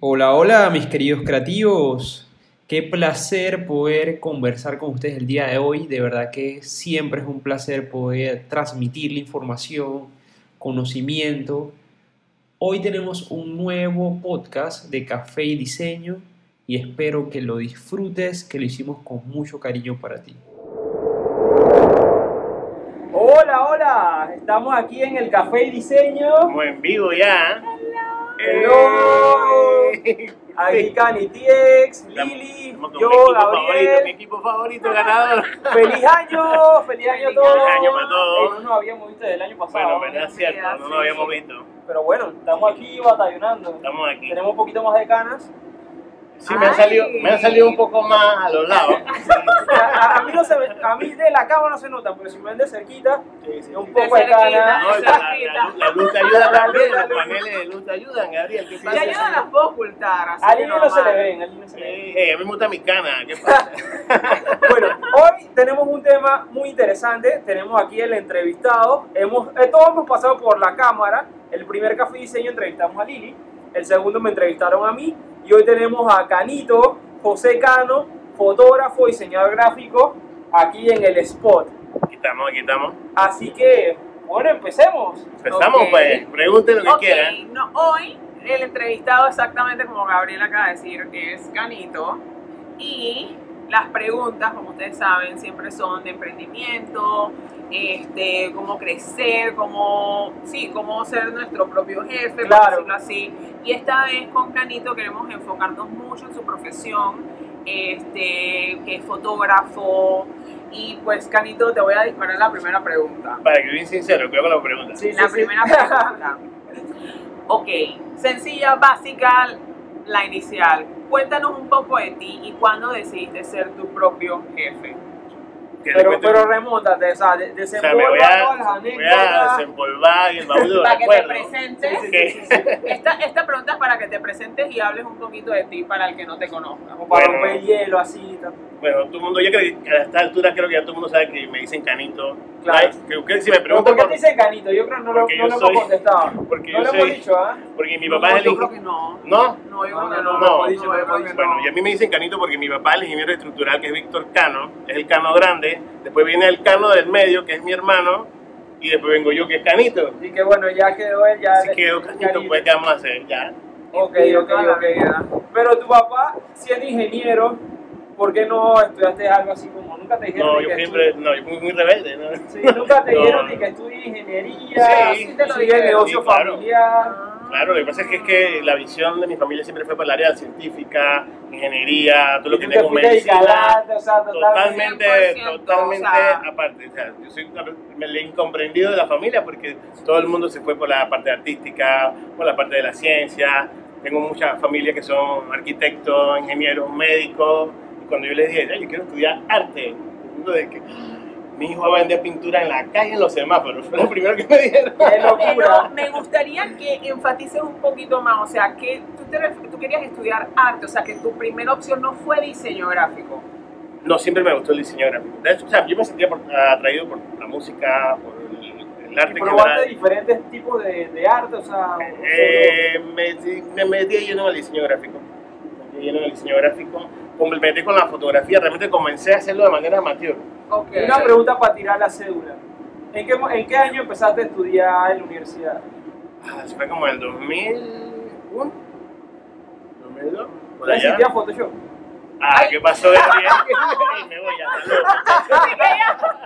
Hola, hola, mis queridos creativos. Qué placer poder conversar con ustedes el día de hoy. De verdad que siempre es un placer poder transmitir la información, conocimiento. Hoy tenemos un nuevo podcast de café y diseño y espero que lo disfrutes, que lo hicimos con mucho cariño para ti. Hola, hola, estamos aquí en el café y diseño. Como en vivo ya. Hello. Aquí Cani TX, Lili, yo, mi equipo favorito, mi Gabriel. equipo favorito ganador. ¡Feliz año! ¡Feliz año a todos! Feliz año para todos. Eh, no nos habíamos visto desde el año pasado. Bueno, verdad es cierto, no sí, nos habíamos sí. visto. Pero bueno, estamos aquí batallonando. Estamos aquí. Tenemos un poquito más de canas. Sí, me han, Ay. salido, me han salido un poco más a los lados. A, a- mí no se ve- a mí de la cámara no se nota, pero si me ven de cerquita, Sí, sí, es un poco de. No, la, la- la luz te ayuda también, los paneles de luz te ayudan, Gabriel. ¿Qué Si pasa? ayudan las puedo ocultar. Así A Lili no se le ven, a Lili no se le ven. Eh, eh, a mí me gusta mi cana, ¿qué pasa? Bueno, hoy tenemos un tema muy interesante. Tenemos aquí el entrevistado. Hemos, eh, todos hemos pasado por la cámara. El primer café y diseño entrevistamos a Lili. El segundo me entrevistaron a mí. Y hoy tenemos a Canito, José Cano, fotógrafo, diseñador gráfico, aquí en el spot. Aquí estamos, aquí estamos. Así que, bueno, empecemos. Empezamos, pues. Pregunten lo que quieran. no, hoy el entrevistado exactamente como Gabriel acaba de decir es Canito y las preguntas, como ustedes saben, siempre son de emprendimiento, este, cómo crecer, cómo, sí, cómo ser nuestro propio jefe, por decirlo así. Y esta vez con Canito queremos enfocarnos mucho en su profesión, este, que es fotógrafo. Y pues Canito, te voy a disparar la primera pregunta. Para que bien sincero, cuidado con la pregunta. Sí, La sí, sí. primera pregunta. Ok, sencilla, básica, la inicial. Cuéntanos un poco de ti y cuándo decidiste ser tu propio jefe. Pero, pero remóntate, o sea, de- o sea, todas a, voy desempolvar el baúl de Para que te presentes. Sí, Que- sí, sí, sí. Esta, esta pregunta es para que te presentes y hables un poquito de ti para el que no te conozca. Como para Bueno. romper el hielo, así. tal. Bueno, todo el mundo, yo creo que a esta altura creo que ya todo el mundo sabe que me dicen canito. Claro. Ay, que, que si me preguntan ¿Por qué te dicen Canito? Yo creo que no lo, no lo hemos soy- contestado. porque no yo lo soy- hemos dicho, ¿ah? porque mi No, papá es el yo creo ingeniero. que no. ¿No? No, yo No, creo que no, no. no, no, hemos dicho, no hemos que dicho. Bueno, no. y a mí me dicen canito porque mi papá es el ingeniero estructural que es Víctor Cano, es el Cano grande, después viene el Cano del medio que es mi hermano y después vengo yo que es canito. Y que bueno, ya quedó él, ya. Así quedó canito, pues ¿qué vamos a hacer? Ya. Ok, ok, ok. Pero tu papá, siendo ingeniero, ¿por qué no estudiaste algo así como nunca te dijeron No, ni yo que siempre, no, yo fui muy rebelde, ¿no? Sí, nunca te No. dijeron ni que estudies ingeniería, Sí, sí te lo el dijeron. negocio Sí, claro. familiar. Claro, lo que pasa es que, es que la visión de mi familia siempre fue para el área científica, ingeniería, todo lo que tú tiene te con fuiste medicina. dedicada, o sea, Totalmente, 100%, totalmente o sea. aparte. O sea, yo soy el incomprendido de la familia porque todo el mundo se fue por la parte artística, por la parte de la ciencia. Tengo muchas familias que son arquitectos, ingenieros, médicos. Cuando yo les dije, "Ay, yo quiero estudiar arte, de que mi hijo va a vender pintura en la calle en los semáforos. Fue lo primero que me dijeron. Pero me gustaría que enfatices un poquito más, o sea, que tú, te ref- tú querías estudiar arte, o sea, que tu primera opción no fue diseño gráfico. No, siempre me gustó el diseño gráfico. De hecho, o sea, yo me sentía por- atraído por la música, por el, el arte Y probaste general. diferentes tipos de, de arte, o sea. Eh, me, me metí lleno en el diseño gráfico. Me metí lleno en el diseño gráfico. Complementé con la fotografía. Realmente comencé a hacerlo de manera amateur. Ok. solo- Una pregunta para tirar la cédula. ¿En qué, ¿En qué año empezaste a estudiar en la universidad? Ah, eso fue como en el 2001. 2002. Por ¿Ya allá. existía Photoshop? Ah, ¿qué pasó? Gabriel? me voy a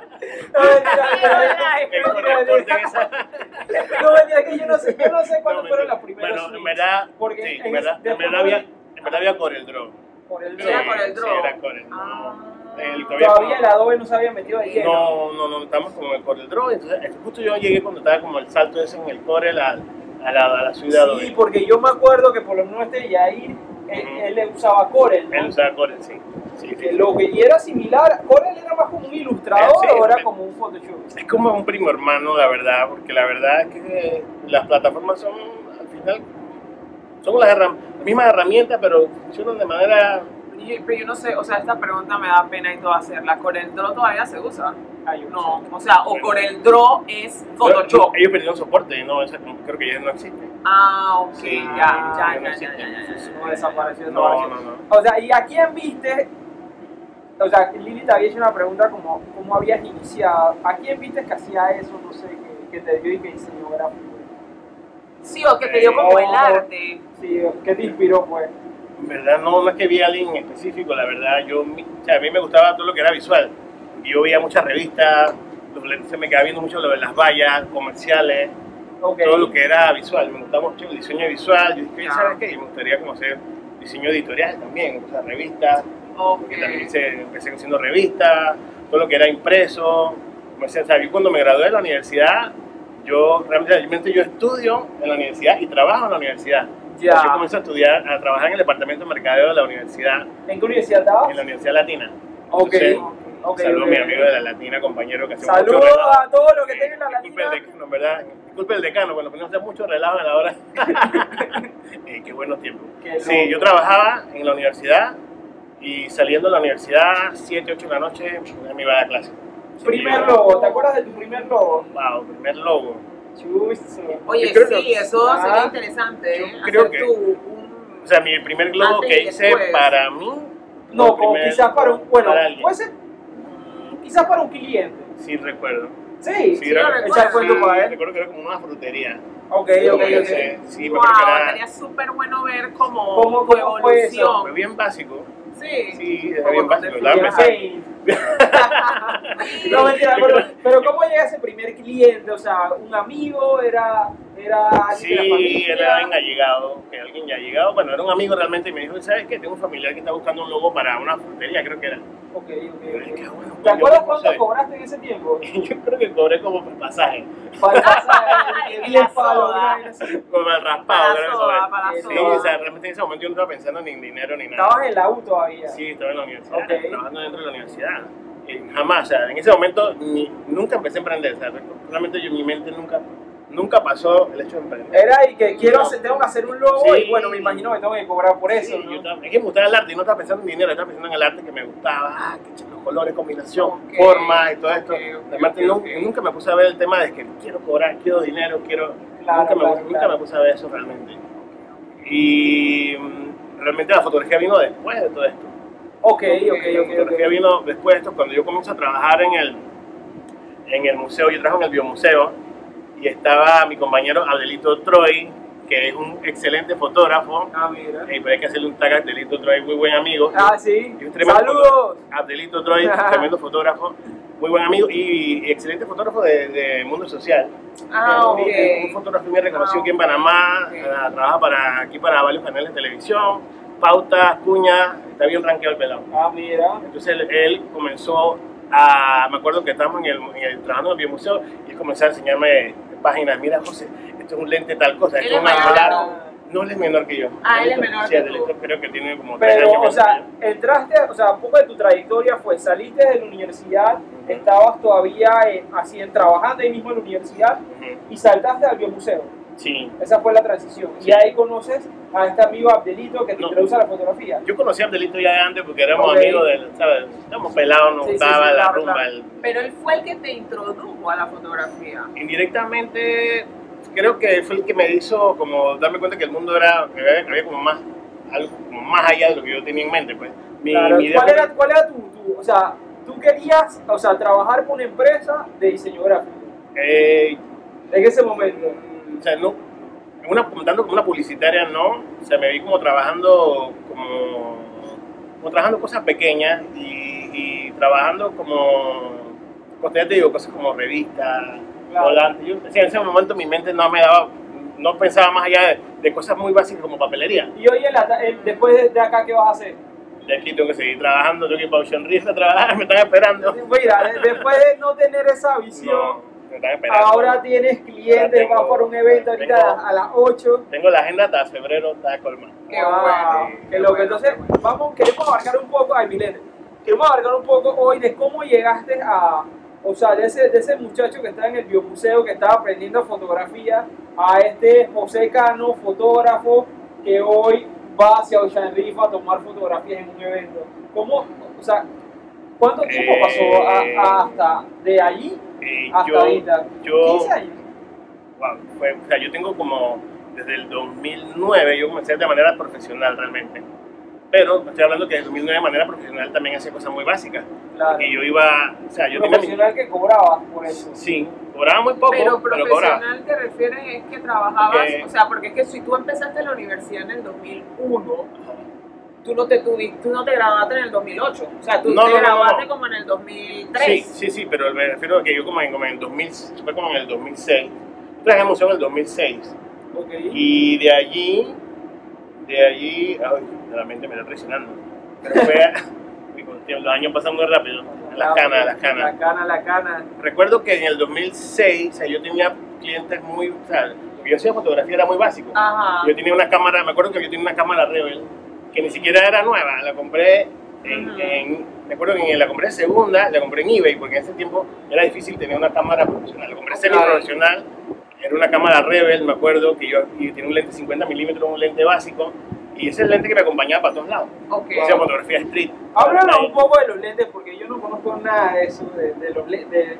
No, mentira, que yo no sé, yo no sé cuándo No, fueron las primeras Bueno, en verdad, Porque sí, en en verdad, ese- en verdad después había, fue- en verdad había Corel Draw. Por el Sí, era Sí, era Corel Draw. Ah. El todavía como- el Adobe no se había metido lleno. No, no, no, estamos como el Corel Draw. Entonces, justo yo llegué cuando estaba como el salto ese en el Corel a, a la, a la Adobe. Sí, porque yo me acuerdo que por lo menos este Yair, él, Ujú. él usaba Corel, ¿no? Él usaba Corel, sí. sí, sí, Que sí. Lo que era similar, Corel era más como un ilustrador o era como un Photoshop. Es como un primo hermano, la verdad, porque la verdad es que las plataformas son, al final, son las, herram- las mismas herramientas, pero funcionan de manera Y- Pero yo no sé, o sea, esta pregunta me da pena y todo hacerla. ¿Corel Draw todavía se usa? Un- No, o sea, o Corel Draw es Photoshop. Ellos perdieron soporte, no, esa- creo que ya no existe. Ah, ok, Sí, ya, ya ya, ya, ya, ya. No desapareció. No, no, no. O sea, ¿y a quién viste? O sea, Lili te había hecho una pregunta como cómo habías iniciado. ¿A quién viste que hacía eso? No sé, que, que te dio y que diseñó gráfico. Sí, o que te dio como el arte. Sí, ¿qué te inspiró, pues? En verdad no, no es que vi a alguien en específico, la verdad, yo, o sea, a mí me gustaba todo lo que era visual. Yo veía muchas revistas, los lentes se me quedaba viendo mucho lo de las vallas, comerciales, Ok. todo lo que era visual. Me gustaba mucho el diseño visual. Yo dije, Ya. ¿sabes qué? Y me gustaría como hacer diseño editorial también, o sea, revistas. Ok. que también hice, empecé haciendo revistas, todo lo que era impreso. O sea, yo cuando me gradué de la universidad, yo realmente, yo estudio en la universidad y trabajo en la universidad. Ya. Yo comencé a estudiar, a trabajar en el departamento de mercadeo de la universidad, ¿En qué universidad estabas? en la Universidad Latina. Ok. Entonces, ok, Saludos a mi amigo de la Latina, compañero que hace Saludos mucho relajo. a todos los que tengan la Disculpe el latina. decano, en verdad. Disculpe el decano, cuando ponemos a hacer mucho relajo a la hora. Eh, qué buenos tiempos. Qué Sí, yo trabajaba en la universidad y saliendo de la universidad, 7, 8 de la noche, me iba a dar clase. Primer logo, ¿te acuerdas de tu primer logo? Wow, primer logo. Chuzo. Oye, sí, eso Ah, sería interesante. yo ¿eh? creo Hacer que- tu, un- O sea, mi primer logo que hice después. para mí. No, fue como primer- quizás para un, bueno, para puede ser, mm, quizás para un cliente. Sí, recuerdo. Sí, Sí, recuerdo. recuerdo. Echa el cuento Sí, para él. recuerdo que era como una frutería. Ok, Sí, ok, Sí, ok. sí, sí, me wow, era- estaría súper bueno ver como ¿Cómo- tu cómo fue eso? evolución. fue bien básico. Sí. Sí, Como bien empezando. sí. No, mentira, pero, pero ¿cómo llega ese primer cliente? O sea, ¿un amigo? ¿Era, era alguien de la Sí, familia? era alguien allegado, que alguien ya llegado, bueno, era un amigo realmente y me dijo, ¿sabes qué? Tengo un familiar que está buscando un logo para una frutería, creo que era. Ok, ok, Y yo dije, ok. "Ah, bueno, ¿Te acuerdas cuánto sé". cobraste en ese tiempo? Yo creo que cobré como por pasaje, Para el pasaje, En 10 la palos, soda. una vaina así. como el raspado. Para soda, Sí, Sí, o sea, realmente en ese momento yo no estaba pensando ni en dinero ni nada. Estabas en la U todavía. Sí, estaba en la universidad, Ok. trabajando dentro de la universidad. Jamás, o sea, en ese momento ni- nunca empecé a emprender, o sea, realmente yo mi mente nunca, nunca pasó el hecho de emprender. Era y que quiero No. hacer, tengo que hacer un logo Sí. y bueno, me imagino que tengo que cobrar por eso, Sí, ¿no? yo es que me gustaba el arte y no estaba pensando en dinero, estaba pensando en el arte que me gustaba, ah, ch- los colores, combinación, Ok, forma y todo esto. ok, ok, Además, nunca, nunca me puse a ver el tema de que quiero cobrar, quiero dinero, quiero... Claro, nunca, me, claro, nunca claro. me puse a ver eso realmente. Y mm, realmente la fotografía vino después de todo esto. Ok, ok, La fotografía vino después de esto, cuando yo comienzo a trabajar en el, en el museo, yo trabajo en el biomuseo, y estaba mi compañero Abdelito Troy, que es un excelente fotógrafo, Ah, mira. pero hay que hacerle un tag a Abdelito Troy, muy buen amigo. Ah, sí. Saludos. Abdelito Troy, tremendo fotógrafo, muy buen amigo y, y excelente fotógrafo de, de mundo social. Ah, ok. Un, un fotógrafo muy reconocido aquí en Panamá, Ok. eh, trabaja para, aquí para varios canales de televisión, Pauta, Cuña, está bien rankeado el pelado. Ah, mira. Entonces él, él comenzó a, me acuerdo que estábamos en el, en el- trabajando en el biomuseo y él comenzó a enseñarme páginas, mira José, esto es un lente tal cosa, esto es polar. tú. No, él es menor que yo. Ah, él es menor sí, que tú. creo que tiene como tres Pero, años o sea, que yo. entraste, o sea, un poco de tu trayectoria fue, saliste de la universidad, estabas todavía eh, así, en- trabajando ahí mismo en la universidad y saltaste al biomuseo. Sí. Esa fue la transición. Sí. Y ahí conoces a este amigo Abdelito que te No. introduce a la fotografía. Yo conocí a Abdelito ya de antes porque éramos Ok. amigos del, ¿sabes? Éramos pelados, nos Sí, sí, gustaba sí, la claro, rumba. claro. el- Pero él fue el que te introdujo a la fotografía. indirectamente, creo que fue el que me hizo como darme cuenta que el mundo era, que había, había como más, algo como más allá de lo que yo tenía en mente, pues. Mi, Claro, mi ¿Cuál era, cuál era tu, tu- o sea, tú querías, o sea, trabajar con una empresa de diseño gráfico eh, en ese momento? O sea, no, una, tanto como una publicitaria no, o sea, me vi como trabajando como, como trabajando cosas pequeñas y, y trabajando como, pues ya te digo, cosas como revistas, Claro. volantes. Yo, o sea, en ese momento mi mente no me daba, no pensaba más allá de, de cosas muy básicas como papelería. Y hoy, ta- en- después de, acá, ¿qué vas a hacer? De aquí tengo que seguir trabajando, tengo que ir para Ocean Reef a trabajar, me están esperando. Mira, de- después de no tener esa visión, No. Ahora tienes clientes, vas por un evento ahorita tengo- a, las- a las 8. Tengo la agenda hasta febrero, está colmada. Qué Wow, bueno, qué loco. Entonces, vamos, queremos abarcar un poco, ay, Milene, queremos abarcar un poco hoy de cómo llegaste a, o sea, de ese, de ese muchacho que está en el biomuseo, que estaba aprendiendo fotografía, a este José Cano, fotógrafo, que hoy va hacia Ocean Reef a tomar fotografías en un evento. ¿Cómo, o sea, cuánto tiempo Eh, pasó a- a- hasta de allí Eh, hasta yo, ahorita? yo, 15 años. wow, fue- o sea, yo tengo como desde el 2009, yo comencé de manera profesional realmente. Pero estoy hablando que desde el 2009 de manera profesional también hacía cosas muy básicas. Claro. Que yo iba, o sea, yo tenía mi- Profesional que cobraba por eso. Sí, cobraba muy poco, Pero pero, cobraba. profesional te refieres es que trabajabas, Que- o sea, porque es que si tú empezaste la universidad en el 2001, tú no te tuviste, tú no te graduaste en el 2008, o sea, tú No, te no, graduaste no. como en el 2003. Sí, sí, sí, pero me refiero a que yo como en, como en el 2000, fue como en el 2006. Traje museo en el 2006. Ok. Y de allí, de allí, ay, la mente me está traicionando. Pero fue, el los años pasan muy rápido. Las canas, las La canas. cana, la cana. Recuerdo que en el 2006, o sea, yo tenía clientes muy, o sea, yo hacía fotografía era muy básico. Ajá. Yo tenía una cámara, me acuerdo que yo tenía una cámara Rebel, que ni siquiera era nueva, la compré en, me acuerdo que en- la compré segunda, la compré en eBay, porque en ese tiempo era difícil tener una cámara profesional. La compré semi profesional, era una cámara Rebel, me acuerdo que yo y tenía un lente 50 milímetros, un lente básico, y ese es el lente que me acompañaba para todos lados. Ok. Hacía fotografía street. Háblanos un poco de los lentes, porque yo no conozco nada de eso, de, de los, le- de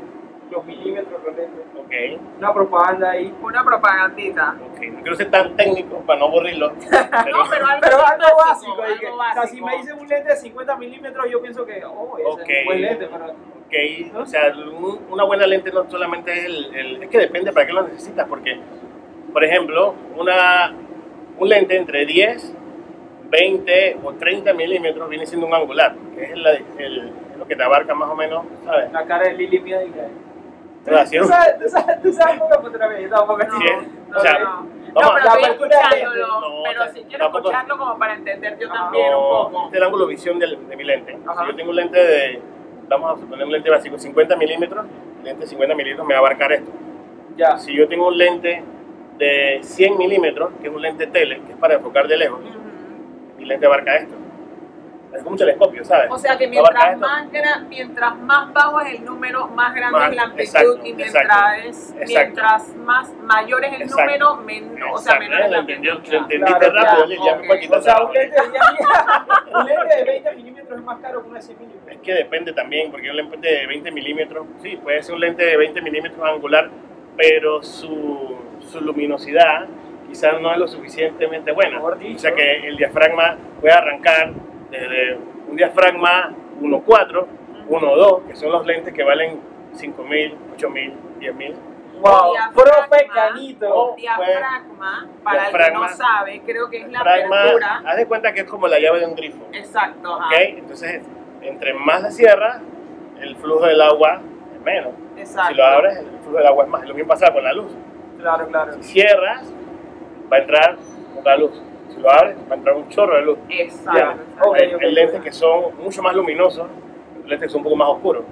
los milímetros, los lentes. Ok, Una propaganda ahí. Una propagandita. ok. No quiero ser tan técnico para no aburrirlo. Pero, No, pero algo, Pero algo básico, básico. o sea, si me dicen un lente de 50 milímetros, yo pienso que, oh, ese es un buen lente, pero Ok, o sea, un- una buena lente no solamente es el, el- Es que depende para qué lo necesitas, porque, por ejemplo, una, un lente entre 10, 20 o 30 milímetros viene siendo un angular, que es, la- el- es lo que te abarca más o menos, ¿sabes? la cara de Lili mía y que... Relación. ¿Tú sabes, tú sabes, tú sabes poco de fotografía, yo tampoco No, Sí, no, o sea, no. vamos No, a- pero estoy escuchándolo, No, pero o sea, si quiero tampoco- escucharlo como para entender yo Ah. también un No, poco. este es el ángulo visión de mi lente. Ajá. Si yo tengo un lente de, vamos a suponer un lente básico 50 milímetros, el lente 50 milímetros me va a abarcar esto. Ya. Si yo tengo un lente de 100 milímetros, que es un lente tele, que es para enfocar de lejos, Ujú. mi lente abarca esto. Es como un telescopio, ¿sabes? O sea que mientras más, gra- mientras más bajo es el número, más grande Más- es la amplitud exacto, y mientras, exacto, es, exacto. mientras más mayor es el Exacto. número, men- o sea, menor es la amplitud. lo entendiste Claro, rápido, ya, ya me puedo quitar O sea, un lente, de, un lente de 20 milímetros es más caro que uno de 100 milímetros. Es que depende también, porque un lente de 20 milímetros, sí, puede ser un lente de 20 milímetros angular, pero su, su luminosidad quizás no es lo suficientemente buena. O sea que el diafragma puede arrancar desde un diafragma 1.4, 1.2, que son los lentes que valen 5.000, 8.000, 10.000. Wow, profe Canito. Oh. Diafragma, para el que no sabe, creo que es la Diafragma, apertura. haz de cuenta que es como la llave de un grifo. Exacto. Entonces, entre más la cierras, el flujo del agua es menos. Exacto. Si lo abres, el flujo del agua es más. Lo mismo pasa con la luz. Claro, claro. Si cierras, va a entrar la luz. Si lo abres, va a entrar un chorro de luz. Exacto. Ya. exacto. Hay, lentes que son mucho más luminosos, lentes que son un poco más oscuros.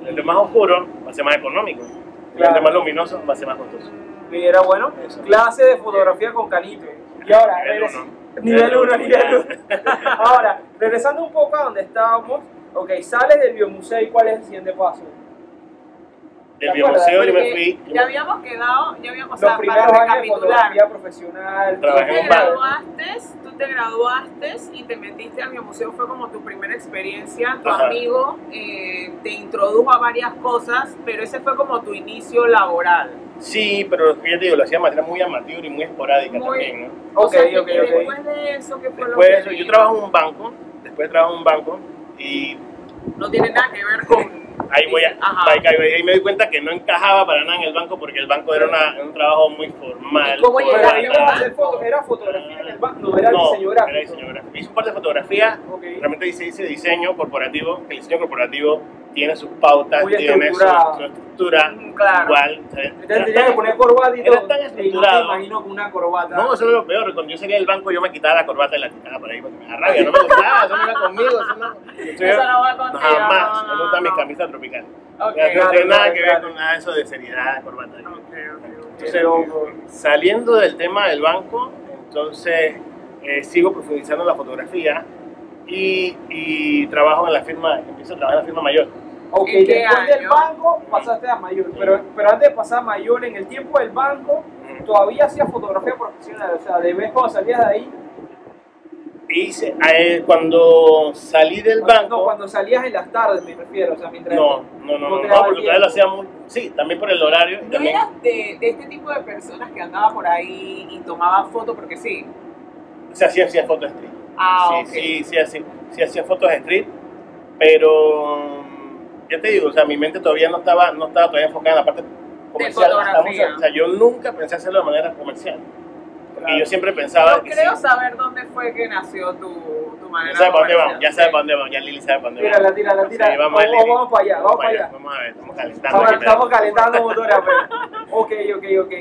El lente más oscuro va a ser más económico. El Claro. lente más luminoso va a ser más costoso. Y era bueno. Eso. Clase de fotografía con Canito. Y ahora, Nivel regres- uno. Nivel 1, Nivel nivel uno. 1. Ahora, regresando un poco a donde estábamos. Ok, sales del biomuseo y cuál es el siguiente paso. Del biomuseo yo me fui. yo Ya habíamos quedado, ya habíamos, o Los sea, para de recapitular. fotografía profesional. Tú Trabajé te en un banco. graduaste, tú te graduaste y te metiste al biomuseo, fue como tu primera experiencia, tu Ajá. amigo eh, te introdujo a varias cosas, pero ese fue como tu inicio laboral. Sí, pero ya te digo, lo hacía de manera muy amateur y muy esporádica Muy- también, ¿no? O Ok, sea, que ok, ok. después de eso, ¿qué fue Después de lo eso, que yo vino? trabajo en un banco, después trabajo en un banco y No tiene nada que ver con... ahí voy a, Ajá. ahí, me doy cuenta que no encajaba para nada en el banco porque el banco era una- un trabajo muy formal. ¿Y cómo llegaste a hacer foto, era fotografía en el banco, no era no, diseño gráfico. Era diseño gráfico. Hice un par de fotografías, Ok. realmente hice, hice diseño corporativo, que el diseño corporativo tiene sus pautas, Muy tiene su, estructurado. su estructura, Mm, claro. igual. Entonces tenía que poner corbata y Era todo. tan Y no estructurado. imagino con una corbata. No, eso es lo peor. Cuando yo salía del banco, yo me quitaba la corbata y la quitaba por ahí porque me da rabia. No me gustaba, eso no iba conmigo. Eso no, Yo- Eso no va contigo. Jamás. no, me gusta mi camisa tropical. Ok, Ya, no tiene nada que ver con nada de eso de seriedad, corbata. ok, ok, ok. Entonces, saliendo del tema del banco, entonces eh, sigo profundizando en la fotografía y, y trabajo en la firma, empiezo a trabajar en la firma mayor. Ok, ¿En qué después del año? banco pasaste a mayor. Pero, pero antes de pasar a mayor, en el tiempo del banco, todavía hacías fotografía profesional. O sea, de vez cuando salías de ahí, hice, eh, cuando salí del banco... No, cuando salías en las tardes me refiero, o sea, mientras... No, no, no, no no, porque todavía lo hacía muy... Sí, también por el horario. ¿No también, eras de, de este tipo de personas que andaba por ahí y tomaba fotos porque sí? o sea, sí hacía fotos street. Ah, sí, ok. sí, sí, hacía, sí hacía fotos street, pero mm, ya te digo, o sea, mi mente todavía no estaba, no estaba todavía enfocada en la parte comercial. Estamos- o sea, yo nunca pensé hacerlo de manera comercial. Porque Claro. yo siempre pensaba Yo creo sí. saber dónde fue que nació tu, tu Ya manera sabe para dónde vamos, ya sabe para dónde vamos, ya Lili sabe para dónde vamos. Tírala, tírala, tírala. Sí, vamos, vamos, vamos para allá, vamos para allá. Vamos a ver, estamos calentando. Pero- estamos calentando motores apenas. Ok, ok, ok.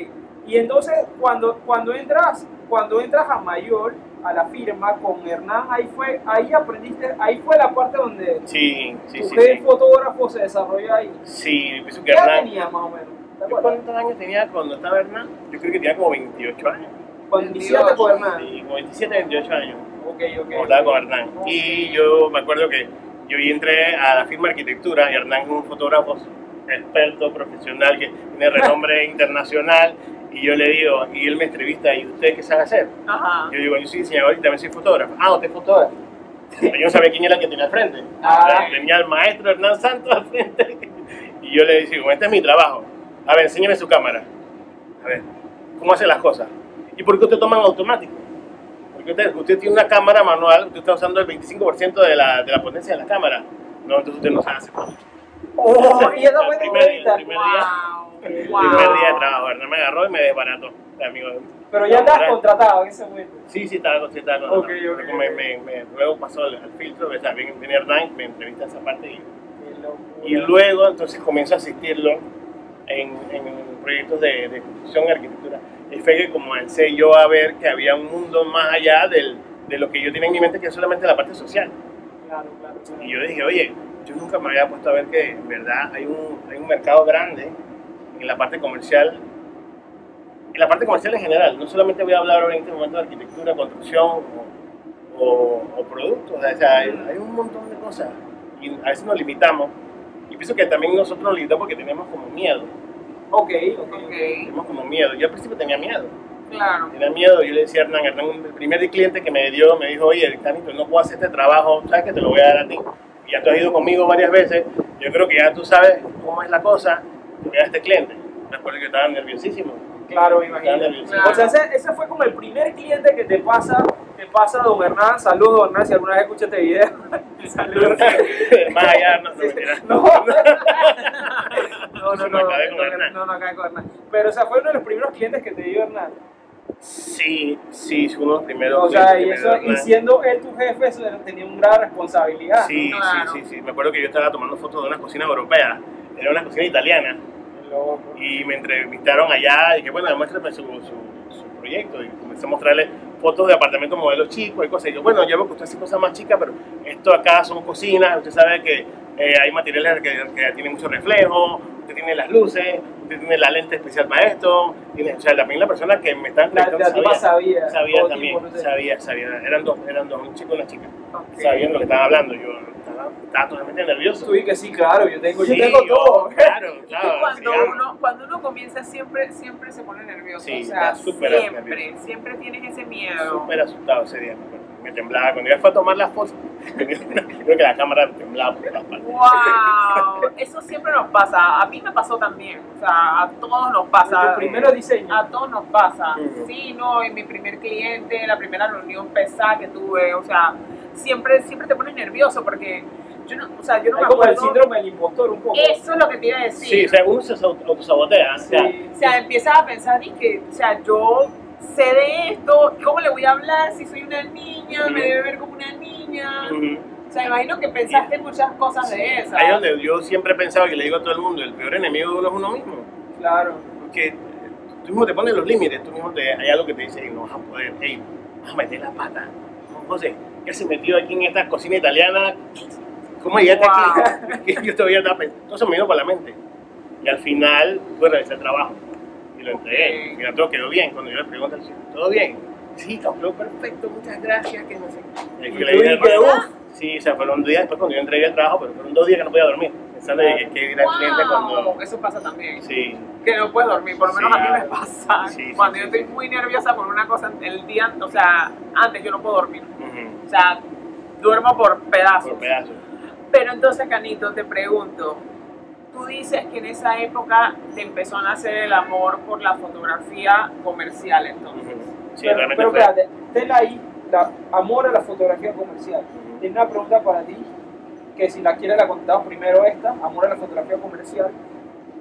Y entonces, cuando, cuando, entras, cuando entras a Mayor, a la firma con Hernán, ahí fue, ahí aprendiste, ahí fue la parte donde Sí, sí, tu sí. Sí, fotógrafo se desarrolló ahí. sí pienso que ¿Qué Hernán. tenías más o menos? ¿Te ¿Yo acuerdas? ¿Cuántos años tenía cuando estaba Hernán? Yo creo que tenía como 28 años. Cuando iniciaste con Hernán. Sí, como 27, 28 años. Ok, ok. Como estaba con Hernán. Y yo me acuerdo que yo entré a la firma de arquitectura y Hernán es un fotógrafo experto, profesional, que tiene renombre internacional. Y yo le digo, y él me entrevista, ¿y usted qué sabe hacer? Ajá. Yo digo, yo soy diseñador y también soy fotógrafo. Ah, usted es fotógrafo. Pero yo no sabía quién era el que tenía al frente. Ah. Tenía al maestro Hernán Santos al frente. Y yo le digo, este es mi trabajo. A ver, enséñame su cámara. A ver, ¿cómo hace las cosas? ¿Y por qué usted toma en automático? Porque usted, usted tiene una cámara manual, usted está usando el 25% de la, de la potencia de la cámara. No, entonces usted no sabe hacer fotos. Oh, y fue El primer el primer día. Wow. El primer día de trabajo, Hernán me agarró y me desbarató. Amigo, Pero ya estás contratado en ese momento. Sí, sí, estaba sí, estaba con Ok, ok, Luego me, ok. me, me- luego pasó al, filtro, o sea, viene, viene Hernán, me entrevista esa parte y, y luego entonces comienzo a asistirlo en, en proyectos de, de construcción y arquitectura. Y fue que comencé yo a ver que había un mundo más allá del, de lo que yo tenía en mi mente, que es solamente la parte social. Claro, claro. claro. Y yo dije, oye, yo nunca me había puesto a ver que en verdad hay un, hay un mercado grande en la parte comercial, en la parte comercial en general. No solamente voy a hablar ahora en este momento de arquitectura, construcción o, o- o productos, o sea, hay, hay un montón de cosas y a veces nos limitamos. Y pienso que también nosotros nos limitamos porque tenemos como miedo, Ok, ok. Tenemos como miedo. Yo al principio tenía miedo, claro. tenía miedo. Yo le decía a Hernán, Hernán, el primer cliente que me dio, me dijo, oye, Canito, no puedo hacer este trabajo, sabes que te lo voy a dar a ti. Y ya tú has ido conmigo varias veces, yo creo que ya tú sabes cómo es la cosa, a este cliente. Me acuerdo que estaba nerviosísimo. Claro, imagino. nerviosísimo. Claro. O sea, ese, ese fue como el primer cliente que te pasa, te pasa don Hernán. Saludos, don Hernán, si alguna vez escucha este video. Saludos. Más allá, no, no, mentira. No. No, no, Se no, me acabé con no, Hernán. no, no, acabé con Hernán. Pero, o sea, fue uno de los primeros clientes que te dio Hernán. Sí, sí, fue uno de los primeros O sea, clientes y, que eso, y siendo él tu jefe, eso tenía una gran responsabilidad. Sí, Claro. sí, sí, sí. Me acuerdo que yo estaba tomando fotos de una cocina europea, era una cocina italiana. Y me entrevistaron allá y dije, bueno, muéstrame su, su, su proyecto y comencé a mostrarle fotos de apartamentos modelos chicos y cosas. Y yo, bueno, yo veo que usted hace cosas más chicas, pero esto acá son cocinas, usted sabe que eh, hay materiales que, que tienen mucho reflejo, usted tiene las luces, usted tiene la lente especial para esto, tiene, o sea, también la persona que me está entrevistando sabía. sabía todo también, sabía, sabía, eran dos, eran dos, un chico y una chica, Ok. sabían lo que estaban hablando, yo estaba, totalmente nervioso. Tú que sí, claro, yo tengo, Sí, yo tengo todo. claro, Es claro. que cuando sigamos. uno, cuando uno comienza siempre, siempre se pone nervioso. Sí, o sea, está súper siempre, nervioso. siempre tienes ese miedo. súper asustado ese día. me acuerdo. Me temblaba. Cuando ya fue a tomar las fotos, creo que la cámara temblaba por todas partes. ¡Wow! Eso siempre nos pasa. A mí me pasó también. O sea, a todos nos pasa. Tu primero diseño. A todos nos pasa. Ujú. Sí, no, en mi primer cliente, la primera reunión pesada que tuve, o sea, siempre, siempre te pones nervioso porque yo no, o sea, yo no Hay me como el síndrome del impostor un poco. Eso es lo que te iba a decir. Sí, o sea, uno se auto- autosabotea. O sea, Sí. O sea, empiezas a pensar y que, o sea, yo sé de esto, ¿cómo le voy a hablar si soy una niña? Me debe ver como una niña. ujú. O sea, imagino que pensaste muchas cosas de esas. Ahí donde yo siempre he pensado que le digo a todo el mundo, el peor enemigo de uno es uno mismo. Claro. Porque tú mismo te pones los límites, tú mismo te, hay algo que te dice, "Ey, no vas a poder, hey, vas a meter la pata. No, José, ¿qué se metió aquí en esta cocina italiana? ¿Cómo llegaste aquí? yo todavía estaba pensando, eso me vino por la mente. Y al final, pues revisé el trabajo y lo entregué. Ok. Mira, todo quedó bien. Cuando yo le pregunto, ¿todo bien? Sí, quedó perfecto, muchas gracias, que no sé. Y Y que le dije, y que, "Bueno, uf. Sí, o sea, fueron días después cuando yo entregué el trabajo, pero fueron dos días que no podía dormir. Pensando que, cliente cuando... Eso pasa también. Sí, Que no puedes dormir, por lo menos Sí, a mí me ah, pasa. sí, Cuando sí. yo estoy muy nerviosa por una cosa, el día, o sea, antes yo no puedo dormir. O sea, duermo por pedazos. Por pedazos. Pero entonces, Canito, te pregunto, tú dices que en esa época te empezó a nacer el amor por la fotografía comercial, entonces. Sí, pero, realmente pero fue. espérate, tenla ahí, la, amor a la fotografía comercial. Tiene una pregunta para ti, que si la quieres la contamos primero esta, amor a la fotografía comercial.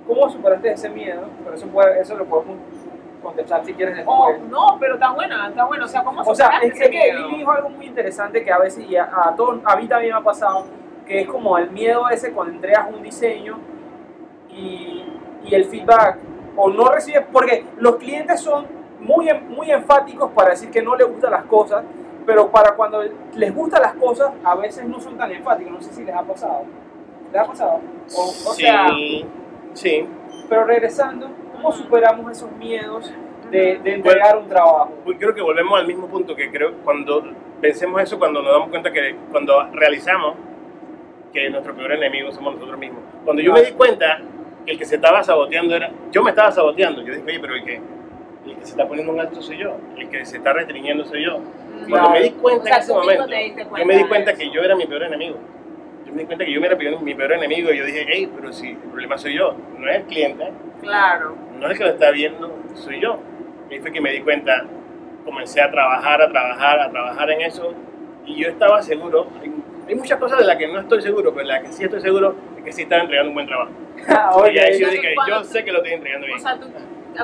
¿Cómo superaste ese miedo? Pero eso, puede, eso lo podemos contestar si quieres después. Oh, no, pero está bueno, está bueno. O sea, ¿cómo O sea, es ese que miedo? Lili dijo algo muy interesante que a veces, y a, a, todos- a mí también me ha pasado, que es como el miedo ese cuando entregas un diseño y, y el feedback, o no recibes, porque los clientes son muy, muy enfáticos para decir que no les gustan las cosas, pero para cuando les gustan las cosas, a veces no son tan enfáticos, no sé si les ha pasado. ¿Les ha pasado? O, o sí, sea, sí. pero regresando, ¿cómo superamos esos miedos de, de entregar un trabajo? Uy, Creo que volvemos al mismo punto que creo cuando pensemos eso, cuando nos damos cuenta que cuando realizamos que nuestro peor enemigo somos nosotros mismos. Cuando yo me di cuenta que el que se estaba saboteando era, yo me estaba saboteando, yo dije, oye, pero el que, el que se está poniendo un alto soy yo, el que se está restringiendo soy yo. Mm. Cuando me di O cuenta sea, en ese momento, yo me di cuenta que yo era mi peor enemigo. Yo me di cuenta que yo me era mi peor enemigo y yo dije, hey, pero si el problema soy yo, no es el cliente, Claro. no es el que lo está viendo, soy yo. Y ahí fue que me di cuenta, comencé a trabajar, a trabajar, a trabajar en eso y yo estaba seguro, hay, muchas cosas de las que no estoy seguro, pero de las que sí estoy seguro es que sí estaba entregando un buen trabajo. Oye, y ahí sí yo dije, yo sé que lo estoy entregando bien. O sea, tú,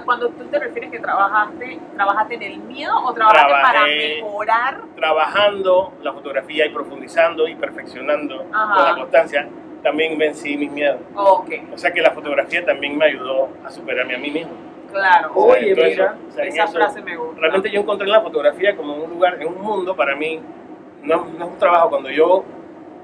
cuando tú te refieres que trabajaste, ¿trabajaste en el miedo o trabajaste para Trabajé. mejorar? Trabajando la fotografía y profundizando y perfeccionando Ajá. con la constancia, también vencí mis miedos. Ok, O sea que la fotografía también me ayudó a superarme a mí mismo. claro. O sea, Oye, en mira, eso, o sea, en Esa eso, frase me gusta. Realmente yo encontré la fotografía como un lugar, en un mundo para mí, no, no es un trabajo. Cuando yo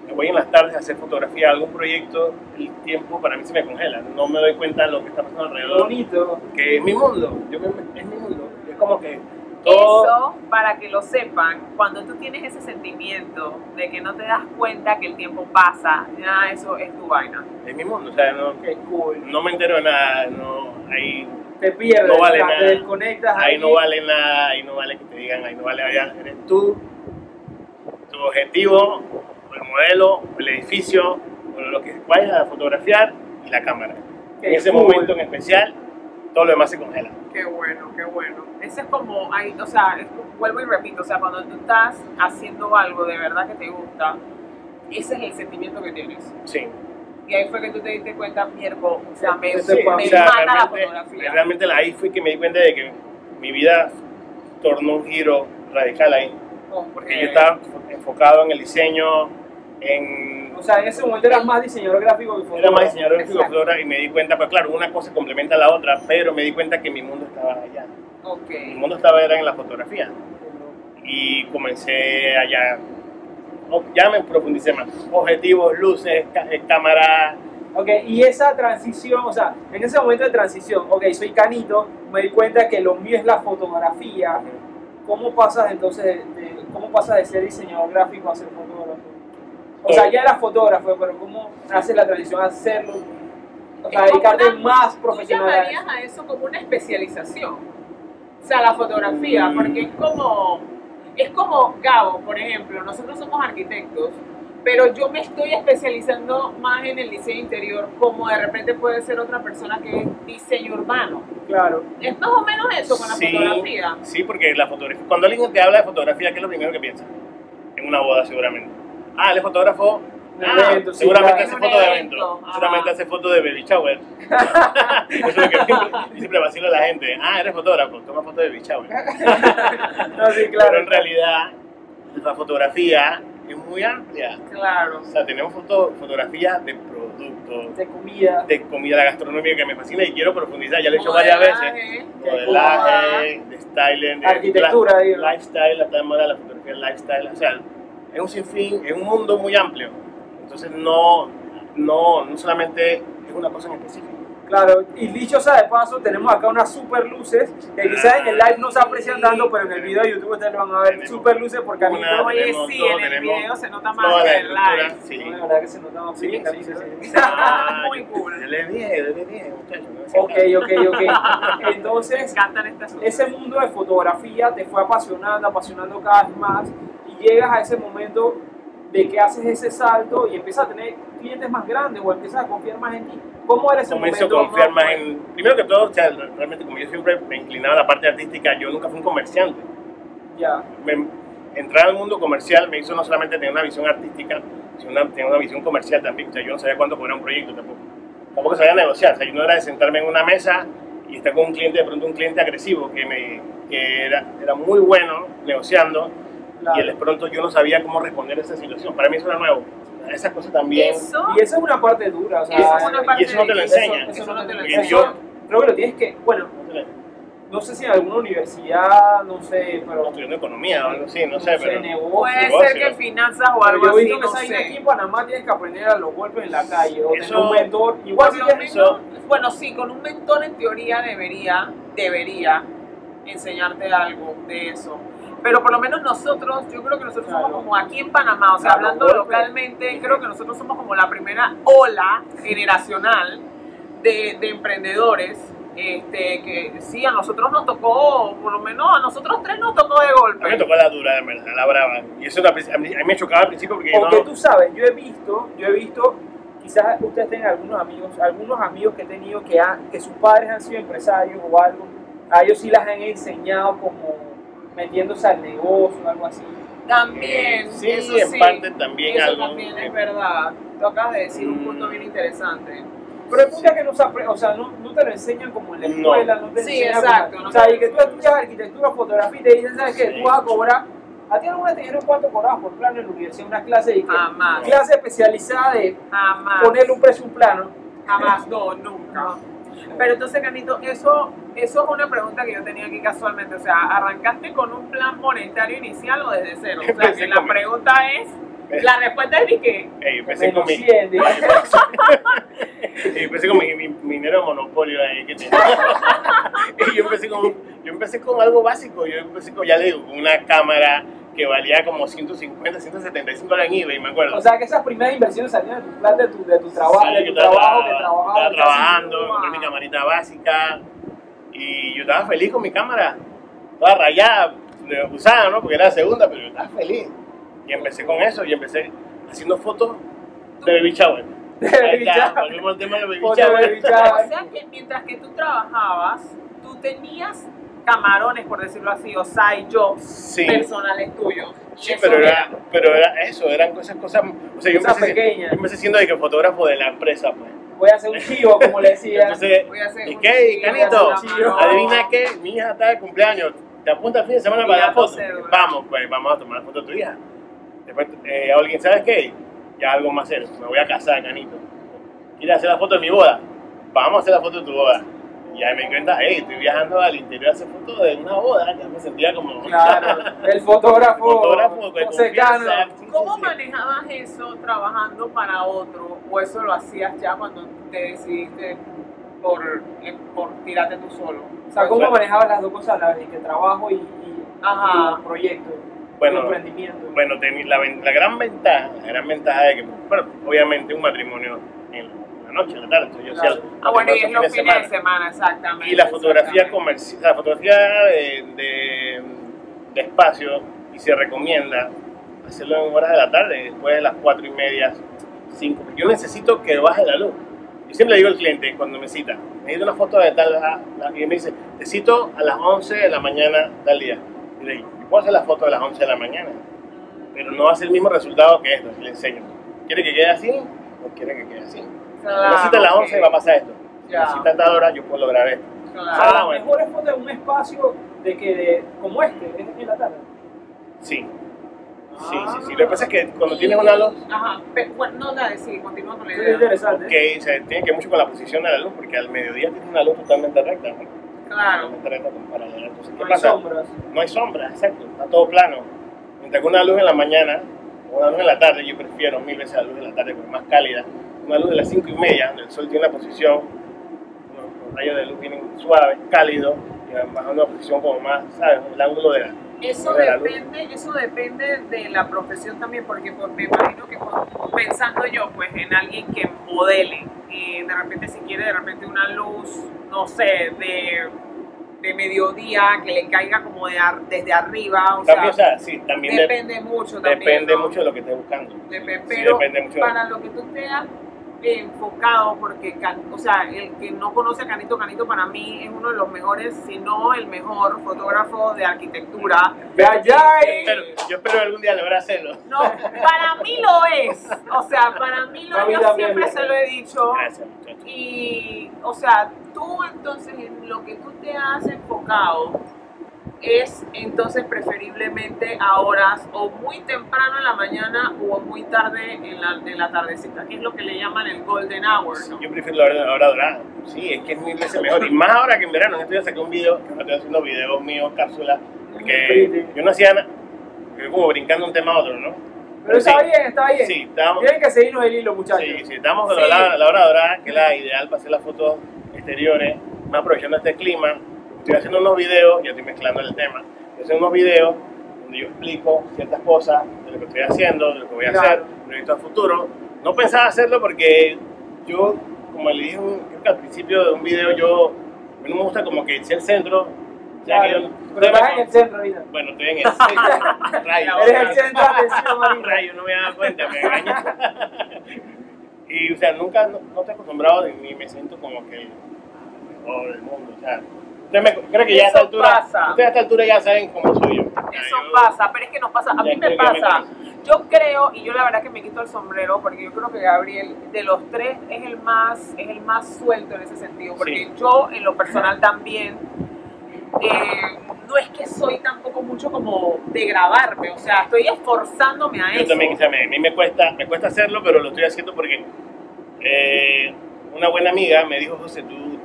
me voy en las tardes a hacer fotografía, algún proyecto, el tiempo para mí se me congela. No me doy cuenta de lo que está pasando alrededor, bonito. que es mi mundo. Yo me- es mi mundo. Es como que todo... Eso, para que lo sepan, cuando tú tienes ese sentimiento de que no te das cuenta que el tiempo pasa, ya eso es tu vaina. Es mi mundo. O sea, no, Qué cool. no me entero de nada. No, ahí, Te pierdes, No vale te nada. desconectas. ahí no vale nada. Ahí no vale que te digan, ahí no vale allá. Eres tú, tu objetivo, el modelo, el edificio, o lo que vayas a fotografiar y la cámara. Qué en ese cool. momento en especial, todo lo demás se congela. Qué bueno, qué bueno. Ese es como, ahí, o sea, es vuelvo y repito, o sea, cuando tú estás haciendo algo de verdad que te gusta, ese es el sentimiento que tienes. Sí. Y ahí fue que tú te diste cuenta, mierda, o sea, me, Sí, me o sea, mata la realmente, fotografía. realmente ahí fue que me di cuenta de que mi vida tornó un giro radical ahí. Porque Ok. yo estaba enfocado en el diseño, en... O sea, en ese momento eras más diseñador gráfico que Era fotógrafo. más diseñador gráfico Exacto. flora y me di cuenta, pues claro, una cosa complementa a la otra, pero me di cuenta que mi mundo estaba allá. Ok. Mi mundo estaba era en la fotografía. Y comencé allá, oh, ya me profundicé más. Objetivos, luces, eh, cámara, Ok, y esa transición, o sea, en ese momento de transición, ok, soy canito, me di cuenta que lo mío es la fotografía. ¿Cómo pasas entonces de, cómo pasas de ser diseñador gráfico a ser fotógrafo? O sea, ya eras fotógrafo, pero ¿cómo haces la transición a hacerlo? O sea, dedicarte una- más ¿Tú profesional. a llamarías a eso como una especialización? O sea, la fotografía, Mm. porque es como, es como Gabo, por ejemplo, nosotros somos arquitectos, pero yo me estoy especializando más en el diseño interior, como de repente puede ser otra persona que es diseño urbano. Claro. Es más o menos eso con la Sí. fotografía. Sí, porque la fotografía, cuando alguien te habla de fotografía, ¿qué es lo primero que piensa? En una boda seguramente. Ah, él es fotógrafo. Ah, evento, sí, seguramente claro. hace de evento, evento. ajá. Seguramente hace fotos de baby shower. Eso es lo que siempre, siempre vacilo a la gente. Ah, eres fotógrafo, toma fotos de baby shower. No, sí, Pero claro. en realidad, la fotografía es muy amplia. Claro. O sea, tenemos foto, fotografías de productos, De comida. de comida, la gastronomía que me fascina y quiero profundizar. Ya lo he hecho varias veces. Modelaje, de styling, de Arquitectura, digo. lifestyle, la de moda, la fotografía lifestyle. O sea, es un sinfín, es un mundo muy amplio. Entonces, no, no, no solamente es una cosa en específico. Claro, y dicho sea de paso, tenemos acá unas super luces que quizás en el live no se aprecian tanto, pero en el video de YouTube ustedes lo van a ver. Tenemos Super luces porque a mí una- Oye, tenemos sí, todo, en el video se nota más la que en el live. sí. la verdad que se nota más Sí, sí, sí, sí. Ah, muy cool. Dele bien, dele bien, muchachos. no Ok, ok, ok. Entonces, encantan estas luces. ese mundo de fotografía te fue apasionando, apasionando cada vez más. y llegas a ese momento de que haces ese salto y empiezas a tener clientes más grandes o empiezas a confiar más en ti. ¿Cómo era ese Comienzo a confiar más en... Primero que todo, o sea, realmente como yo siempre me inclinaba a la parte artística, yo nunca fui un comerciante. Ya, me- entrar al mundo comercial me hizo no solamente tener una visión artística, sino una, tener una visión comercial también. O sea, yo no sabía cuánto cobrar un proyecto tampoco. Tampoco sabía negociar. O sea, yo no era de sentarme en una mesa y estar con un cliente, de pronto un cliente agresivo que, me, que era, era muy bueno negociando claro. y de pronto yo no sabía cómo responder a esa situación. Para mí eso era nuevo. Esas cosas también. Eso, Y esa es una parte dura, o sea, Eso es una parte y eso no te lo enseñan. Eso, Eso no te lo eso enseñan. yo- creo que lo tienes que, bueno, no sé si en alguna universidad, no sé, pero estudiando economía o algo así, no sé, pero... negocio. puede negocio. ser que finanzas o algo yo he así, visto que esa aquí en Panamá tienes que aprender a los golpes en la calle o tener Eso- un mentor. Igual si quieres menos, bueno, sí, con un mentor en teoría debería, debería enseñarte algo de eso. Pero por lo menos nosotros, yo creo que nosotros somos Claro. como aquí en Panamá, o sea, Claro, hablando golpe. localmente, creo que nosotros somos como la primera ola generacional de, de emprendedores. Este, que sí, a nosotros nos tocó, por lo menos a nosotros tres nos tocó de A mí golpe. me tocó la dura, de verdad, la brava. Y eso a mí, a mí me chocaba al principio porque Porque no... tú sabes, yo he visto, yo he visto, quizás ustedes tengan algunos amigos, algunos amigos que he tenido que, han- que sus padres han sido empresarios o algo, a ellos sí las han enseñado como metiéndose al negocio o algo así. También, Eh, sí, eso en sí, parte también eso algo. también es verdad. Tú acabas de decir un punto Mm. bien interesante. Pero el punto es que no se o sea, no, no te lo enseñan como en la No. escuela, no, te Sí, enseñan exacto, como- no o sea, y que tú estudias arquitectura, fotografía y te dicen, ¿sabes qué? Sí. Tú vas a cobrar, a ti alguna vez te dijeron cuánto cobrabas por plano en la universidad, una clase y que, Jamás. clase especializada de Jamás. ponerle un precio a un plano. Jamás, no, nunca. Pero entonces, Canito, eso, eso es una pregunta que yo tenía aquí casualmente. O sea, ¿arrancaste con un plan monetario inicial o desde cero? O sea, Empecé que la pregunta es, la respuesta es de que Ey, empecé Menos con mi, 100, digo. y empecé con mi, mi, mi dinero de monopolio ahí que tenía. y yo empecé con, yo empecé con algo básico. Yo empecé con, ya le digo, con una cámara que valía como 150, 175 dólares en eBay, me acuerdo. O sea, que esas primeras inversiones salían de tu plan, de tu, de tu trabajo, Sí, de yo tu estaba, trabajo, que estaba trabajaba. trabajando, wow. compré mi camarita básica y yo estaba feliz con mi cámara. Toda rayada, de- usada, ¿no? Porque era la segunda, pero yo estaba feliz. Y empecé con eso y empecé haciendo fotos de baby shower. De baby está, shower. volvemos al tema de baby shower. O sea que mientras que tú trabajabas, tú tenías camarones, por decirlo así, o side jobs Sí. personales tuyos. Sí, Eso pero era, pero era eso, eran cosas, cosas, o sea, yo Cosas empecé, pequeñas. yo empecé siendo de que fotógrafo de la empresa, pues. Voy a hacer un chivo, como le decía. Entonces, Voy a hacer ¿y qué, Canito? Adivina qué, mi hija está de cumpleaños, te apunta el fin de semana para la foto. Vamos, pues, vamos a tomar la foto de tu hija. Después, eh, alguien, ¿sabes qué? Ya algo más serio, me voy a casar, Canito. ¿Quieres hacer la foto de mi boda? Vamos a hacer la foto de tu boda. Y ahí me di cuenta, hey, estoy viajando al interior a hacer fotos de una boda, ya me sentía como... Claro, el fotógrafo, Fotógrafo confianza. Sí, sí, ¿Cómo manejabas eso trabajando para otro? ¿O eso lo hacías ya cuando te decidiste por, eh, por tirarte tú solo? O sea, ¿cómo manejabas las dos cosas a la vez? Que trabajo y, y, Ajá. y proyecto, Bueno, emprendimiento. Bueno, la, la gran ventaja, la gran ventaja de que, bueno, obviamente un matrimonio en la noche, en la tarde, entonces yo hacía. Ah, bueno, y es los fines de semana, exactamente. Y la fotografía comercial, la fotografía de, de, de espacio, y se recomienda hacerlo en horas de la tarde, después de las cuatro y media, 5. Yo necesito que baje la luz. Yo siempre le digo al cliente cuando me cita, necesito una foto de tal, y me dice, te cito a las 11 de la mañana tal día. Y le digo, puedo hacer la foto a las 11 de la mañana, pero no va a ser el mismo resultado que esto, le enseño. ¿Quiere que quede así o quiere que quede así? Claro, me cita a las ok. 11 va a pasar esto. Ya. Si cita a tal hora, yo puedo lograr esto. Claro. O sea, las bueno. mejores fotos en un espacio de que de, como este, es en la tarde. Sí. Sí, sí, sí. Lo que pasa es que cuando tienes una luz, Ajá, pero, bueno, no, nada, sí, continúa con la Eso es idea. interesante. que se tiene que ver mucho con la posición de la luz, porque al mediodía tienes una luz totalmente recta, ¿no? Claro. Totalmente recta como paralela. Entonces, ¿qué Con pasa? sombras. No hay sombra, exacto, está todo plano. Mientras que una luz en la mañana o una luz en la tarde, yo prefiero mil veces la luz de la tarde porque es más cálida. Una luz de las cinco y media, donde el sol tiene una posición, los, rayos de luz vienen suaves, cálidos, y además una posición como más, ¿sabes? El ángulo de la, Eso de depende, eso depende de la profesión también, porque pues, me imagino que pues, pensando yo pues en alguien que modele, y de repente si quiere de repente una luz, no sé, de, de mediodía, que le caiga como de ar- desde arriba, o sea, También, o sea, sí, también de- depende mucho también. depende ¿no? mucho de lo que estés buscando. Dep- Sí, pero depende mucho. para lo que tú seas enfocado, porque, Can- o sea, el que no conoce a Canito, Canito para mí es uno de los mejores, si no el mejor fotógrafo de arquitectura. Ve allá y... Pero yo espero algún día lograr hacerlo. No, para mí lo es. O sea, para mí lo es. Yo siempre se lo he dicho. Gracias, muchachos. Y, o sea, tú entonces en lo que tú te has enfocado es entonces preferiblemente a horas o muy temprano en la mañana o muy tarde en la, en la tardecita, que es lo que le llaman el golden hour, ¿no? Yo prefiero la hora, la hora dorada. Sí, es que es mil veces mejor. Y más ahora que en verano. Yo saqué un video, estoy haciendo videos míos, cápsulas, porque yo no hacía nada. Como brincando un tema a otro, ¿no? Pero está sí, bien, está bien. Sí, estábamos, Tienen que seguirnos el hilo, muchachos. sí, sí, estábamos con Sí. la, la hora dorada, que es la ideal para hacer las fotos exteriores, más aprovechando este clima. Estoy haciendo unos videos, ya estoy mezclando el tema. Estoy haciendo unos videos donde yo explico ciertas cosas de lo que estoy haciendo, de lo que voy a Claro. hacer, proyectos a futuro. No pensaba hacerlo porque yo, como le dije creo que al principio de un video, yo a mí no me gusta como que sea el centro. Claro. yo- Pero estás en el centro ahorita. Bueno, estoy en el centro. Rayos. Eres el centro de atención. Rayo, no me daba cuenta, me engañé. y, o sea, nunca, no, no estoy acostumbrado ni me siento como que el mejor del mundo, o sea. Ustedes me- creo que ya a esta altura, pasa. ustedes a esta altura ya saben cómo soy yo. Eso yo- pasa, pero es que nos pasa, a mí me pasa. Yo creo, y yo la verdad que me quito el sombrero, porque yo creo que Gabriel, de los tres, es el más, es el más suelto en ese sentido, porque Sí. yo en lo personal también, eh, no es que soy tampoco mucho como de grabarme, o sea, estoy esforzándome a Yo eso. también, o sea, me- a mí me cuesta, me cuesta hacerlo, pero lo estoy haciendo porque eh, una buena amiga me dijo, José, tú,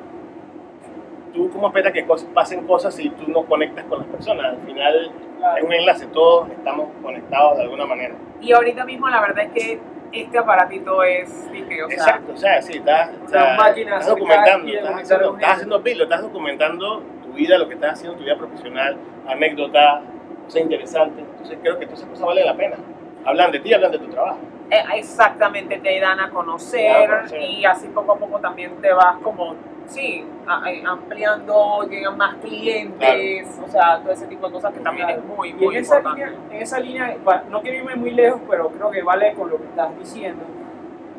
tú cómo esperas que cos- pasen cosas si tú no conectas con las personas. Al final es un enlace, todos estamos conectados de alguna manera. Y ahorita mismo la verdad es que este aparatito es, dije, o sea, Exacto, o sea, sí, estás, o sea, máquina estás cercana documentando, estás haciendo, estás haciendo pilo, estás documentando tu vida, lo que estás haciendo, tu vida profesional, anécdotas, cosas interesantes. Entonces creo que todas esas cosas valen la pena. Hablan de ti, hablan de tu trabajo. Eh, exactamente te dan a conocer, dan a conocer. y así poco a poco también te vas como, sí, eh, ampliando, llegan más clientes, o sea, todo ese tipo de cosas que también es muy, Y muy en esa, importante. línea, en esa línea, no quiero irme muy lejos, pero creo que vale con lo que estás diciendo.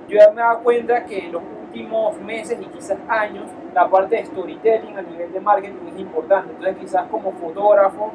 Yo ya me he dado cuenta que en los últimos meses y quizás años, la parte de storytelling a nivel de marketing es importante. Entonces, quizás como fotógrafo,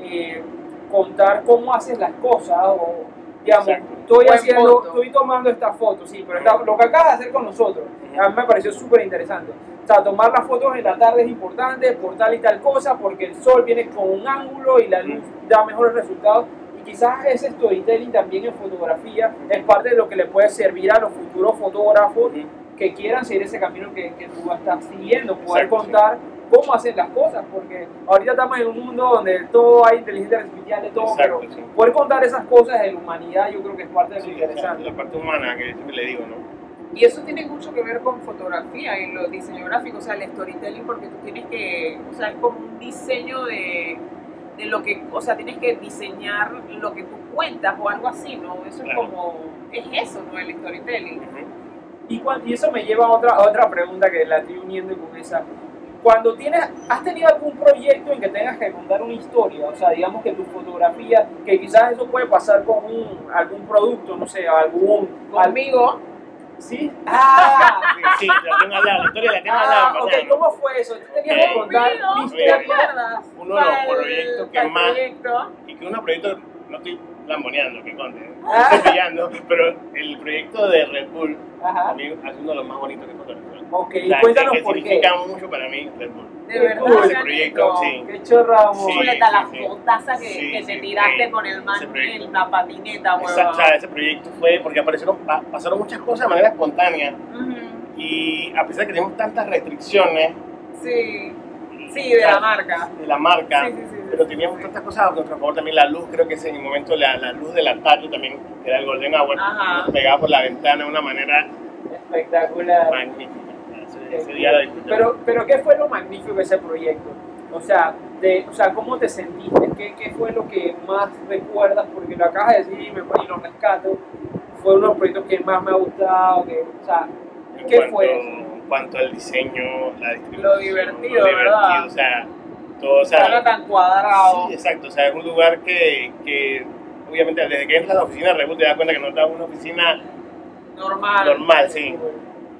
eh, contar cómo haces las cosas o, digamos, Exacto. estoy Buen haciendo, estoy tomando esta foto, sí, pero esta- lo que acabas de hacer con nosotros, a mí me pareció súper interesante. Sea, tomar las fotos en la tarde es importante por tal y tal cosa, porque el sol viene con un ángulo y la luz da mejores resultados. Y quizás ese storytelling también en fotografía es parte de lo que le puede servir a los futuros fotógrafos que quieran seguir ese camino que, que tú estás siguiendo, poder Exacto, contar cómo hacer las cosas, porque ahorita estamos en un mundo donde todo hay inteligencia artificial, de todo, Exacto, pero sí. poder contar esas cosas de la humanidad yo creo que es parte de lo Sí, interesante. la parte humana que siempre le digo, ¿no? Y eso tiene mucho que ver con fotografía y lo diseño gráfico, o sea, el storytelling, porque tú tienes que, o sea, es como un diseño de, de lo que, o sea, tienes que diseñar lo que tú cuentas o algo así, ¿no? Eso Claro. es como, es eso, ¿no? El storytelling. Y, cuan- y eso me lleva a otra, a otra pregunta que la estoy uniendo con esa. Cuando tienes, ¿has tenido algún proyecto en que tengas que contar una historia? O sea, digamos que tu fotografía, que quizás eso puede pasar con un- algún producto, no sé, algún... al- Conmigo, ¿Sí? ¡Ah! Sí, la tengo al lado, la historia la tengo al ah lado. ok, hermano. ¿cómo fue eso? Tú tenías que Eh, contar mi ¿te historia. acuerdas? Uno de los proyectos que más- proyecto. Y que unos proyectos, no estoy lamboneando, que conte, ¿eh? Ah. estoy pillando, pero el proyecto de Red Bull, Ajá. a mí es uno de los más bonitos que he fotografiado. Ok, O sea, cuéntanos que, por qué. significa mucho para mí Red Bull. De verdad. Ese proyecto, sí. Qué chorra, amor. Sí. Chuleta, la sí. fotaza que, Sí, que te sí, tiraste sí. con el man en la patineta, Esa- huevón. o sea, ese proyecto fue porque aparecieron, pa- pasaron muchas cosas de manera espontánea Ujú. y a pesar de que tenemos tantas restricciones Sí, sí, de la marca. de la marca, Sí, sí, sí, pero teníamos tantas cosas a nuestro favor también la luz, creo que ese en el momento la, la luz del ataque también, que era el Golden Hour, Ajá. nos pegaba por la ventana de una manera Espectacular. magnífica. Ese, día disfruté. Pero, pero ¿qué fue lo magnífico de ese proyecto? O sea, de, o sea, ¿cómo te sentiste? ¿Qué, ¿Qué fue lo que más recuerdas? Porque lo acabas de decir y, me, y lo rescato. Fue uno de los proyectos que más me ha gustado. Que, o sea, ¿qué cuanto, fue eso? Cuanto al diseño, la distribución, Lo divertido, lo divertido, ¿verdad? O sea, todo, o sea, Algo tan cuadrado. Sí, exacto. O sea, es un lugar que, que obviamente, desde que entras a la oficina de te das cuenta que no estás en una oficina Normal. normal, sí.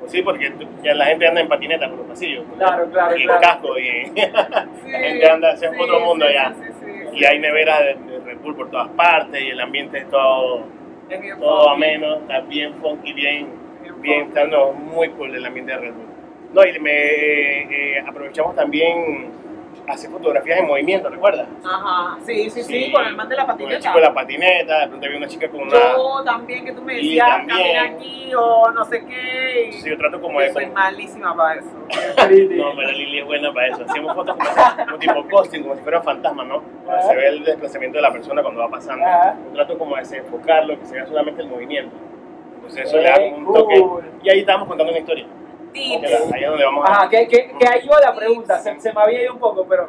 Pues sí, porque ya la gente anda en patineta por los pasillos. Claro, claro, Y en claro. casco. Y, Sí, la gente anda, es sí, otro mundo sí, sí. y hay neveras de, de Red Bull por todas partes y el ambiente es todo, Es bien todo funky, ameno, está bien funky, bien, bien está no, muy cool el ambiente de Red Bull. No, y me eh, aprovechamos también hacer fotografías en movimiento, ¿recuerdas? Ajá, sí, sí, sí, con el man de la Con el patineta. chico de la patineta, de pronto había una chica con una... Yo también, que tú me decías, también- camina aquí o no sé qué. Entonces yo trato como Yo de... soy malísima para eso. No, pero Lili es buena para eso. Hacemos fotos como, como tipo posting, como si fuera un fantasma, ¿no? Donde se ve el desplazamiento de la persona cuando va pasando. Yo trato como de desenfocarlo, que se vea solamente el movimiento. Entonces eso le da un cool. toque. Y ahí estamos contando una historia. Tips. Ahí es donde vamos a... Ajá, que, que, que ahí va la pregunta, se, se me había ido un poco, pero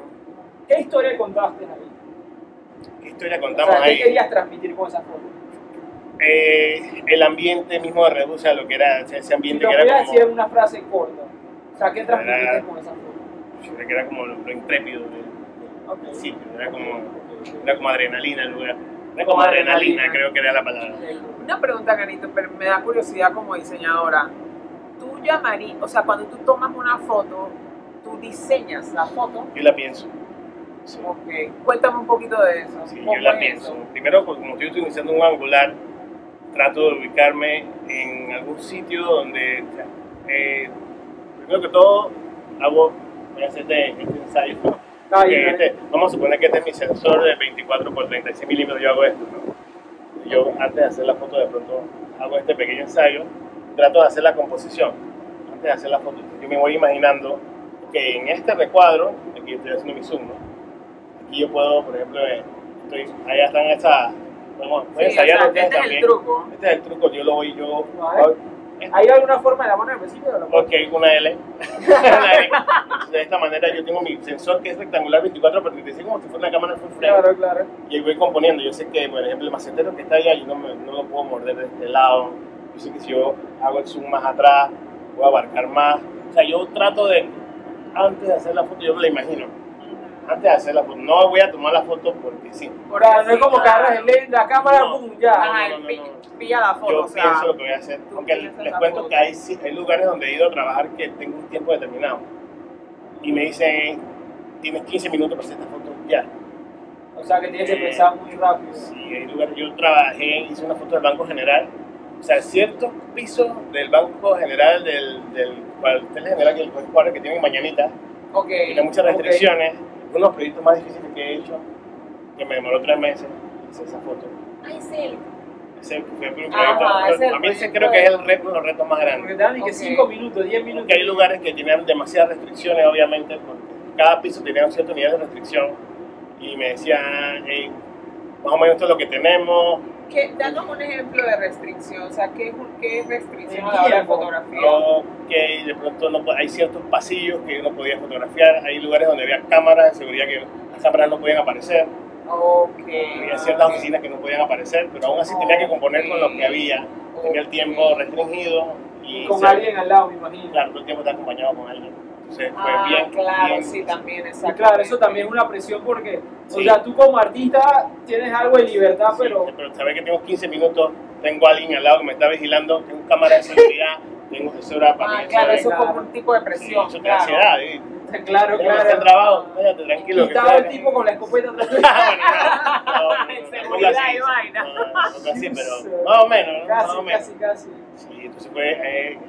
¿qué historia contaste ahí? ¿Qué historia O contamos sea, ¿qué ahí? querías transmitir con esa foto? Eh, el ambiente mismo de Reduce a lo que era ese Si ambiente lo que era como, decir en una frase corta, o sea, ¿qué transmitiste Era- con esa foto? que era como lo, lo intrépido del, Ok. del sitio. Era como, era como adrenalina el lugar. Como adrenalina, creo que era la palabra. Una pregunta, Canito, pero me da curiosidad como diseñadora. Tú llamarías, o sea, cuando tú tomas una foto, tú diseñas la foto. Yo la pienso. Sí. Ok, cuéntame un poquito de eso. Sí, ¿Cómo yo la es pienso. eso? Primero, pues, como estoy utilizando un angular, trato de ubicarme en algún sitio donde, eh, primero que todo, hago, voy a hacer este, este ensayo. Bien, este- vamos a suponer que este es mi sensor de 24 por 36 milímetros, yo hago esto. ¿no? Yo antes de hacer la foto, de pronto hago este pequeño ensayo, trato de hacer la composición. Antes de hacer la foto, yo me voy imaginando que en este recuadro, aquí estoy haciendo mi zoom, ¿no? aquí yo puedo, por ejemplo, eh, estoy, allá están esas, podemos, voy a Sí, o ensayar sea, ustedes este es el también. truco. Este es el truco, yo lo voy, yo. ¿Hay alguna forma de la mano de principio de la foto? Ok, una L. Una L. De esta manera yo tengo mi sensor que es rectangular 24 por 35 como si fuera una cámara full frame. Claro, claro. Y voy componiendo. Yo sé que, por ejemplo, el macetero que está allá yo no, me- no lo puedo morder de este lado. Yo sé que si yo hago el zoom más atrás, voy a abarcar más. O sea, yo trato de, antes de hacer la foto, yo me la imagino. Antes de hacer la foto, no voy a tomar la foto porque sí. O sea, no es como que agarras el lente, la cámara, No. boom, ya. Ajá, no, no, pi- no. pilla la foto, Yo o sea. pienso lo que voy a hacer. piensas les cuento foto. que hay, sí- hay lugares donde he ido a trabajar que tengo un tiempo determinado. Y me dicen, tienes 15 minutos para hacer esta foto ya. O sea, que tienes que Eh, pensar muy rápido. Sí, hay lugares. Yo trabajé, hice una foto del Banco General. O sea, ciertos pisos del Banco General, del, del cuartel general, que el cuadro que tiene mañanita, Ok. tiene muchas restricciones. Uno de los proyectos más difíciles que he hecho, que me demoró tres meses, hice esa foto. Ay, sí. Ese fue un proyecto. Ajá, ese es el a mí ese creo que es el reto, uno de los retos más Porque grandes. te dan ni que Ok. 5 minutos, 10 minutos. Porque hay lugares que tienen demasiadas restricciones, obviamente, porque cada piso tenía un cierto nivel de restricción. Y me decían, "Hey, más o menos esto es lo que tenemos. ¿Qué, danos un ejemplo de restricción, o sea, ¿qué, es qué es restricción a la hora de fotografía? No, que de pronto no, hay ciertos pasillos que uno podía fotografiar, hay lugares donde había cámaras de seguridad que las cámaras no podían aparecer, Ok. había ciertas oficinas que no podían aparecer, pero aún así tenía que componer con lo que había, tenía el tiempo restringido y Con se- alguien al lado, me imagino. claro, todo el tiempo está acompañado con alguien. Fue Ah, bien, claro, bien sí, también, exacto. claro, eso también es una presión porque, o sea, tú como artista tienes algo de libertad, Sí, pero pero saber que tengo 15 minutos, tengo a alguien al lado que me está vigilando, tengo cámara de seguridad, tengo asesora para Ah, claro, ¿sabes? eso es como un tipo de presión, eso te claro. da ansiedad, ¿eh? claro, está trabajo, cállate, tranquilo. Y estaba el tipo con la escopeta atrás. Ah, Seguridad y vaina. no, pero más o menos, Casi, casi, casi. Sí, entonces fue, eh,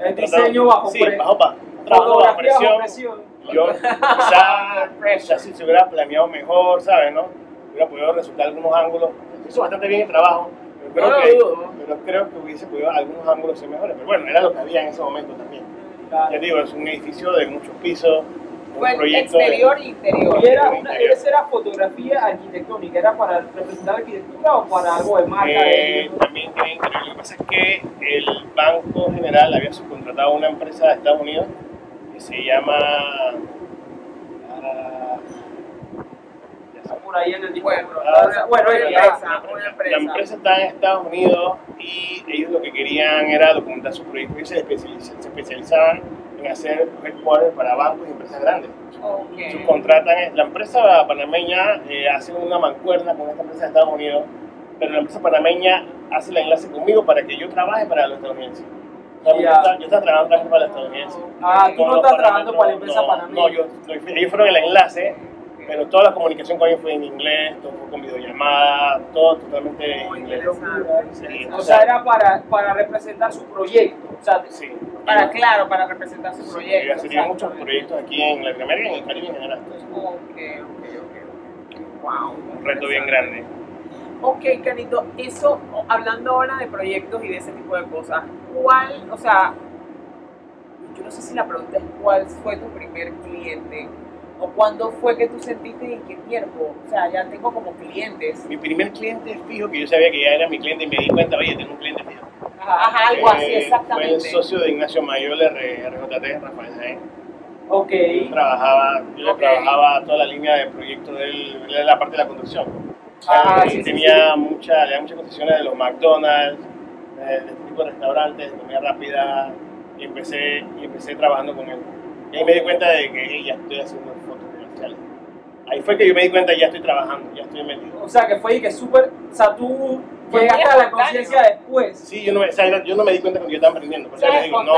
El diseño bajo sí, pre- bajo, trabajo bajo presión. presión. Yo quizá, quizá si se hubiera planeado mejor, ¿sabes? ¿no? Hubiera podido resultar algunos ángulos. Hizo bastante bien el trabajo, pero creo, No que, dudo. pero creo que hubiese podido algunos ángulos ser mejores. Pero bueno, era lo que había en ese momento también. Claro. Ya digo, es un edificio de muchos pisos, Fue exterior e interior. Y era, una, esa era fotografía arquitectónica, ¿era para representar arquitectura o para algo de marca? Eh, de- también creen que lo que pasa es que el Banco General había subcontratado a una empresa de Estados Unidos que se llama. ah, por ahí en el disco. Bueno, Ah, bueno, era- empresa, La La empresa. está en Estados Unidos y ellos lo que querían era documentar su proyecto. Ellos se especializ- se especializaban en hacer headquarters para bancos y empresas grandes. Ok. Subcontratan, la empresa panameña eh, hace una mancuerna con esta empresa de Estados Unidos, pero la empresa panameña hace el enlace conmigo para que yo trabaje para los estadounidenses. Ya. yo, estaba, yo estaba trabajando también para los estadounidenses. Ah, tú no estás trabajando para la empresa no, panameña. No, yo, ellos fueron el enlace, pero toda la comunicación con ellos fue en inglés, todo fue con videollamada, todo totalmente en inglés. Sí, O sea, era para, para representar su proyecto. O sea, Sí. Para, claro, para representar su Sí, proyecto. ha tenido muchos proyectos aquí en Latinoamérica y en el Caribe en general. Ok, ok, ok. Wow. Un reto bien grande. Ok, Canito, eso, hablando ahora de proyectos y de ese tipo de cosas, ¿cuál, o sea, yo no sé si la pregunta es cuál fue tu primer cliente o cuándo fue que tú sentiste y qué tiempo, o sea, ya tengo como clientes. Mi primer cliente fijo, que yo sabía que ya era mi cliente y me di cuenta, oye, tengo un cliente fijo. Ajá, algo así, Eh, Fue el exactamente. socio de Ignacio Mayor, RJT, Rafael Jaén. ok. Yo trabajaba, yo le Ok. trabajaba toda la línea de proyectos de la parte de la construcción. Ah, Él sí, sí, tenía mucha, le da muchas concesiones de los McDonald's, de, de este tipo de restaurantes, de comida rápida, y empecé, y empecé trabajando con él. Y ahí me di cuenta de que hey, ya estoy haciendo fotos comerciales. Ahí fue que yo me di cuenta, ya estoy trabajando, ya estoy metido. O sea, que fue y que súper. O sea, tú Fue llegaste a la conciencia después. Sí, yo no, me, o sea, yo no me di cuenta cuando yo estaba aprendiendo. Por O eso sea, le digo, no,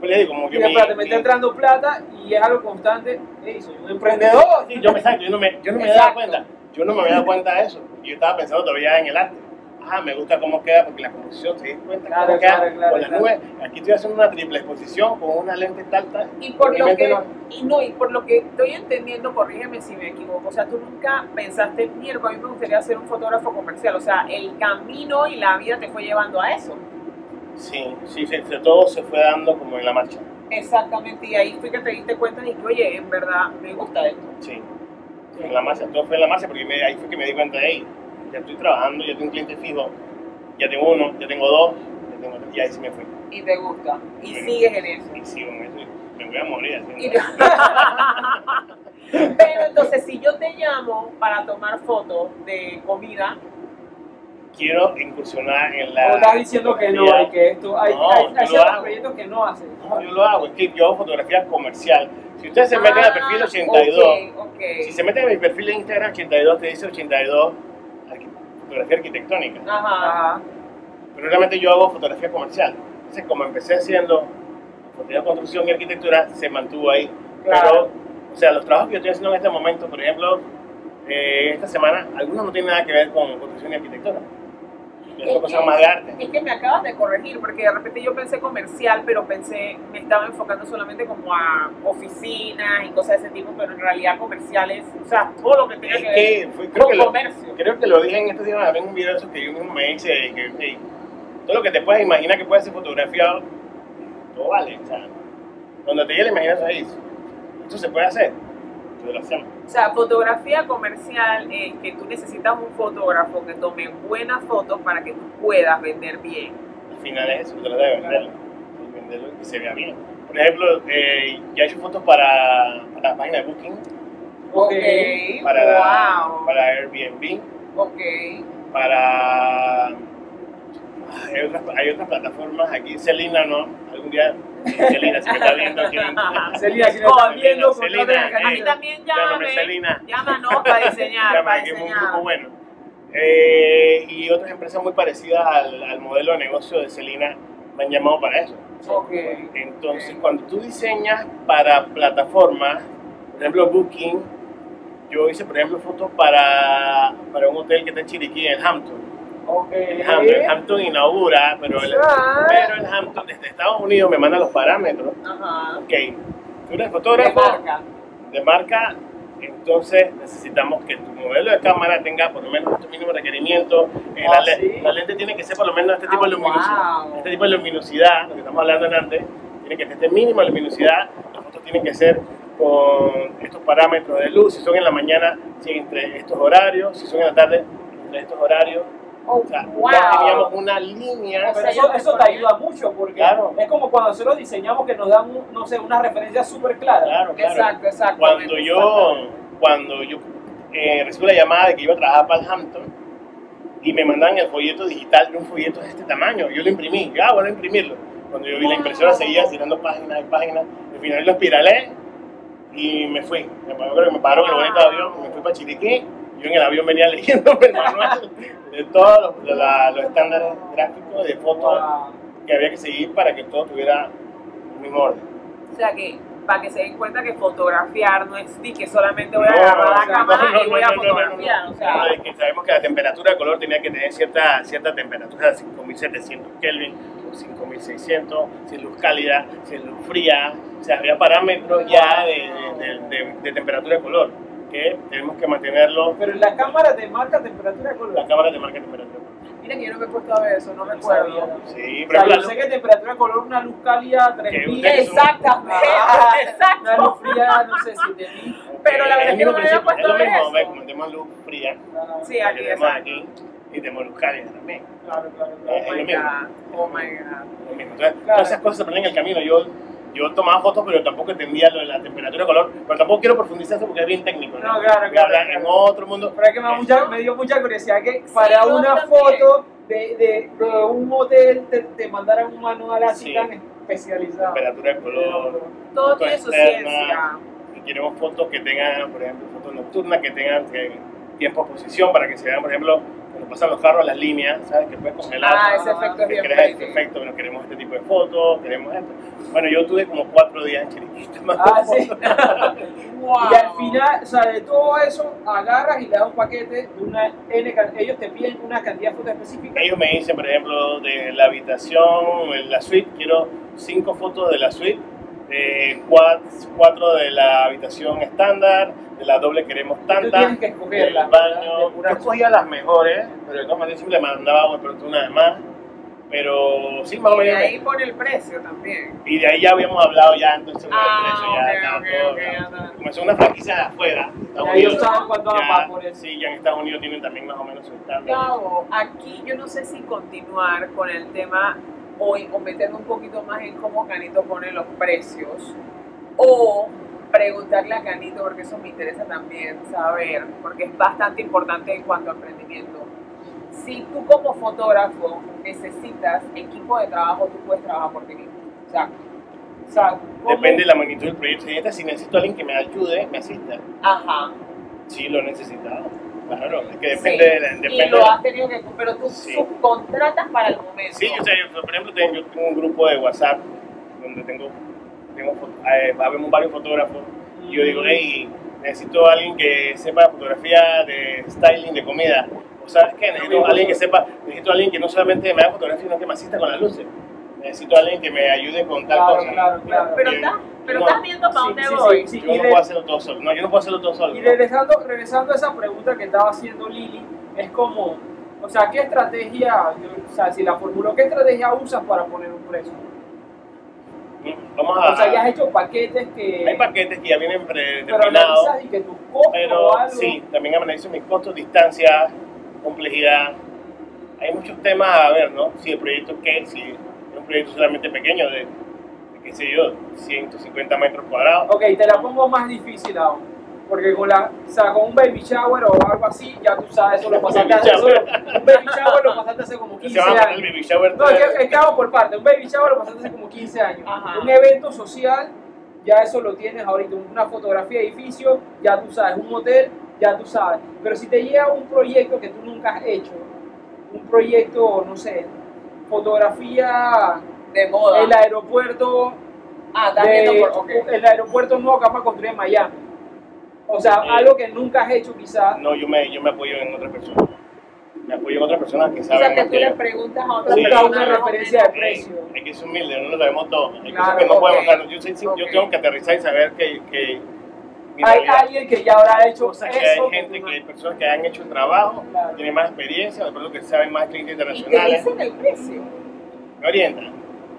pues le digo, como que Mira, mi- espérate, me está mi- entrando plata y es algo constante. Ey, soy un emprendedor. Sí, yo me exacto, yo no me, yo no me daba cuenta. Yo no me había dado cuenta de eso. Yo estaba pensando todavía en el arte. Ah, me gusta cómo queda porque la composición, se da cuenta Claro, cómo queda claro, claro, con las claro. nubes. Aquí estoy haciendo una triple exposición con una lente tal, tal. Y por lo que, no- y no, y por lo que estoy entendiendo, corrígeme si me equivoco, o sea, tú nunca pensaste, mierda, a mí me gustaría ser un fotógrafo comercial, o sea, el camino y la vida te fue llevando a eso. Sí, sí, sí, todo se fue dando como en la marcha. Exactamente, y ahí fue que te diste cuenta y que, oye, en verdad me gusta esto. Sí, en la marcha, todo fue en la marcha porque me- ahí fue que me di cuenta, hey, ya estoy trabajando, ya tengo un cliente fijo, ya tengo uno, ya tengo dos, ya tengo tres, y ahí sí me fui. Y te gusta, y sigues en eso. Y sigo en eso, y me voy a morir haciendo. Pero entonces, si yo te llamo para tomar fotos de comida, Quiero incursionar en la. O estás diciendo que no, hay que esto. Hay, No, hay, yo hay lo ciertos hago. proyectos que no hacen. No, yo lo hago, es que yo hago fotografía comercial. Si ustedes se meten al perfil 82, Ah, ok, ok. si se meten en mi perfil de Instagram 82, te dice 82 arqui- fotografía arquitectónica. Ajá. Pero realmente yo hago fotografía comercial. Entonces, como empecé haciendo fotografía de construcción y arquitectura, se mantuvo ahí. Claro. Pero, o sea, los trabajos que yo estoy haciendo en este momento, por ejemplo, eh, esta semana, algunos no tienen nada que ver con construcción y arquitectura. Es cosas más de arte. Es que me acabas de corregir, porque de repente yo pensé comercial, pero pensé, me estaba enfocando solamente como a oficinas y cosas de ese tipo, pero en realidad comerciales, o sea, todo lo que tenga Es que ver que fue- creo, con que lo, comercio. creo que lo dije en estos días en un video que yo mismo me hice que hey, todo lo que te puedes imaginar que puede ser fotografiado, todo vale. O sea, cuando te llegue la imaginación esto se puede hacer, O sea, fotografía comercial es que tú necesitas un fotógrafo que tome buenas fotos para que tú puedas vender bien. Al final es eso, trata de venderlo, venderlo y que se vea bien. Por ejemplo, eh, ya he hecho fotos para, para la página de Booking, Ok. para, wow. para Airbnb, Ok. para... Hay otras, hay otras plataformas, aquí Celina no, algún día Celina si me está viendo quieren... Celina, si me estás viendo, Celina, a mí también llámame, llámame. Celina. Llámanos para diseñar, Llama, para que es un diseñar. grupo bueno. Eh, y otras empresas muy parecidas al, al modelo de negocio de Celina me han llamado para eso. Ok. Entonces, cuando tú diseñas para plataformas, por ejemplo, Booking, yo hice, por ejemplo, fotos para, para un hotel que está en Chiriquí, en. El Hampton, el Hampton inaugura, pero el, Ah. pero el Hampton desde Estados Unidos me manda los parámetros. Ajá. Ok, tú eres De fotógrafo marca. de marca, entonces necesitamos que tu modelo de cámara tenga por lo menos estos mínimos requerimientos. Eh, Ah, la, le- ¿sí? la lente tiene que ser por lo menos este tipo Ah, de luminosidad. wow. Este tipo de luminosidad, lo que estamos hablando antes, tiene que tener este mínimo de luminosidad. Las fotos tienen que ser con estos parámetros de luz. Si son en la mañana, sí, entre estos horarios. Si son en la tarde, entre estos horarios. Oh, O sea, wow. ya teníamos una línea. Pero eso, eso te ayuda mucho porque Claro. es como cuando nosotros diseñamos que nos dan, un- no sé, una referencia súper clara. Claro, claro. Exacto, exacto. cuando yo cuando yo eh, recibí la llamada de que iba a trabajar para el Hampton y me mandan el folleto digital de un folleto de este tamaño, yo lo imprimí, yo, ah, bueno, imprimirlo. Cuando yo vi la impresora seguía tirando páginas y páginas, al final lo espiralé y me fui. Me paró, me paró en el bonito avión, me fui para Chiriquí. Yo en el avión venía leyendo el manual de todos los, la- los estándares gráficos de fotos que había que seguir para que todo tuviera el mismo orden. O sea que, para que se den cuenta que fotografiar no es ni que solamente voy a No, agarrar la no, cámara no, y voy a no, no, no, no, fotografiar. no. O sea, No, es que sabemos que la temperatura de color tenía que tener cierta, cierta temperatura, 5700 Kelvin o 5600, si es luz cálida, si es luz fría, o sea, había parámetros ya de, de- de- de temperatura de color que tenemos que mantenerlo. pero en la cámara te marca temperatura de color. La cámara te marca temperatura de color. miren que yo no me he puesto a ver eso, no recuerdo. sabía. Sí, O pero sea, la yo sé que temperatura de color, una luz cálida, Que 3000. ustedes son- Exactamente, Ah, Una exacto. luz fría, no sé, 7000. Pero la es verdad el que no mismo me había principio, puesto es lo a ver mismo, eso. ve, como tenemos luz fría, Sí, que aquí exacto. aquí y tenemos luz cálida también. Claro, claro, Oh claro. es my lo mismo. god, oh my god. lo mismo. Entonces, Claro. todas esas cosas se aprenden en el camino. Yo, yo tomaba fotos, pero tampoco entendía lo de la temperatura de color. Pero tampoco quiero profundizar eso porque es bien técnico. ¿no? No, claro, claro, hablar claro. en otro mundo. Pero es que me, da mucha- me dio mucha curiosidad que para una también. foto de, de, de un hotel te, te mandaran un manual así Sí. tan especializado. Temperatura de color. Todo tiene su ciencia. Y queremos fotos que tengan, por ejemplo, fotos nocturnas, que tengan que- tiempo de posición para que se vean, por ejemplo, cuando pasan los carros, las líneas, ¿sabes? Que puedes congelar. Ah, ese efecto es que bien creas este efecto, pero queremos este tipo de fotos, queremos esto. Bueno, yo tuve como cuatro días en Chiriquí Ah, sí. Wow. Y al final, o sea, de todo eso, agarras y le das un paquete de una N, ellos te piden una cantidad de fotos específica. Ellos me dicen, por ejemplo, de la habitación, en la suite, quiero cinco fotos de la suite, eh, cuat- cuatro de la habitación estándar, de la doble queremos Tú tantas, tienes que escogerla. del baño. de Yo escogía las mejores, pero de todas maneras siempre mandaba de pronto una de más. Pero sí, más o Y menos. ahí pone el precio también. Y de ahí ya habíamos hablado ya, entonces Ah, el precio ya ok, estaba ok, todo, ok, ya. está. Comenzó una franquicia de afuera, de Estados Ya ellos Unidos. saben cuánto van a Ya, pagar por eso. Sí, ya en Estados Unidos tienen también más o menos su estándar. Gabo, aquí yo no sé si continuar con el tema o, meterme un poquito más en cómo Canito pone los precios o preguntarle a Canito, porque eso me interesa también saber, porque es bastante importante en cuanto a emprendimiento. Si tú como fotógrafo necesitas equipo de trabajo, tú puedes trabajar por ti mismo. O sea, O sea. Depende de la magnitud del proyecto. Si necesito a alguien que me ayude, me asista. ajá. Sí, lo he necesitado. Claro, es que Sí. depende de la. Y Depende lo de la- has tenido que, pero tú Sí. subcontratas para el momento. Sí, yo, sé, yo, por ejemplo, tengo, yo tengo un grupo de WhatsApp donde tengo, tengo eh, varios fotógrafos y yo digo, hey, necesito a alguien que sepa fotografía de styling de comida. O sabes qué, necesito a alguien que sepa, necesito a alguien que no solamente me haga fotografía, sino que me asista con las luces. Necesito a alguien que me ayude con tal Claro, cosa. claro, claro. Pero, Y- estás, pero no, estás viendo para sí, dónde sí, voy. sí, Yo y no de- puedo hacerlo todo solo. No, yo no puedo hacerlo todo solo. Y regresando, regresando a esa pregunta que estaba haciendo Lili, es como, o sea, ¿qué estrategia, o sea, si la formuló, qué estrategia usas para poner un precio? Vamos a. O sea, ya has hecho paquetes que... Hay paquetes que ya vienen pero predeterminados. analizas y que tus costos o Pero algo... sí, también analizo mis costos, distancia, complejidad. Hay muchos temas a ver, ¿no? Si el proyecto qué, si es un proyecto solamente pequeño de, qué sé yo, 150 metros cuadrados. Ok, te la pongo más difícil aún. Porque con, la, o sea, con un baby shower o algo así, ya tú sabes, eso lo pasaste hace, eso shower. lo- un baby shower lo pasaste hace como 15 Se va a poner el años. baby shower. No, es que, es que hago por parte. Un baby shower lo pasaste hace como 15 años. Ajá. Un evento social, ya eso lo tienes ahorita. Una fotografía de edificio, ya tú sabes. Un hotel, ya tú sabes. Pero si te llega un proyecto que tú nunca has hecho, un proyecto, no sé, fotografía, De moda. el aeropuerto, ah, estás de- por. ok. el aeropuerto nuevo que vamos a construir en Miami. O sea, Eh, algo que nunca has hecho quizás. No, yo me, yo me apoyo en otras personas. Me apoyo en otras personas que O saben sea, que tú le yo. preguntas a otra Sí. persona. Una o referencia de precio. Hay que ser humilde, no lo sabemos todo. Hay Claro, cosas que no ok. podemos dar. Yo, soy- yo Ok. tengo que aterrizar y saber que, que Hay realidad- alguien que ya habrá hecho cosas que eso. hay gente, que hay personas que han hecho el trabajo, Claro. tienen más experiencia, de pronto que saben más clientes Y te internacionales, dicen el precio. me orientan,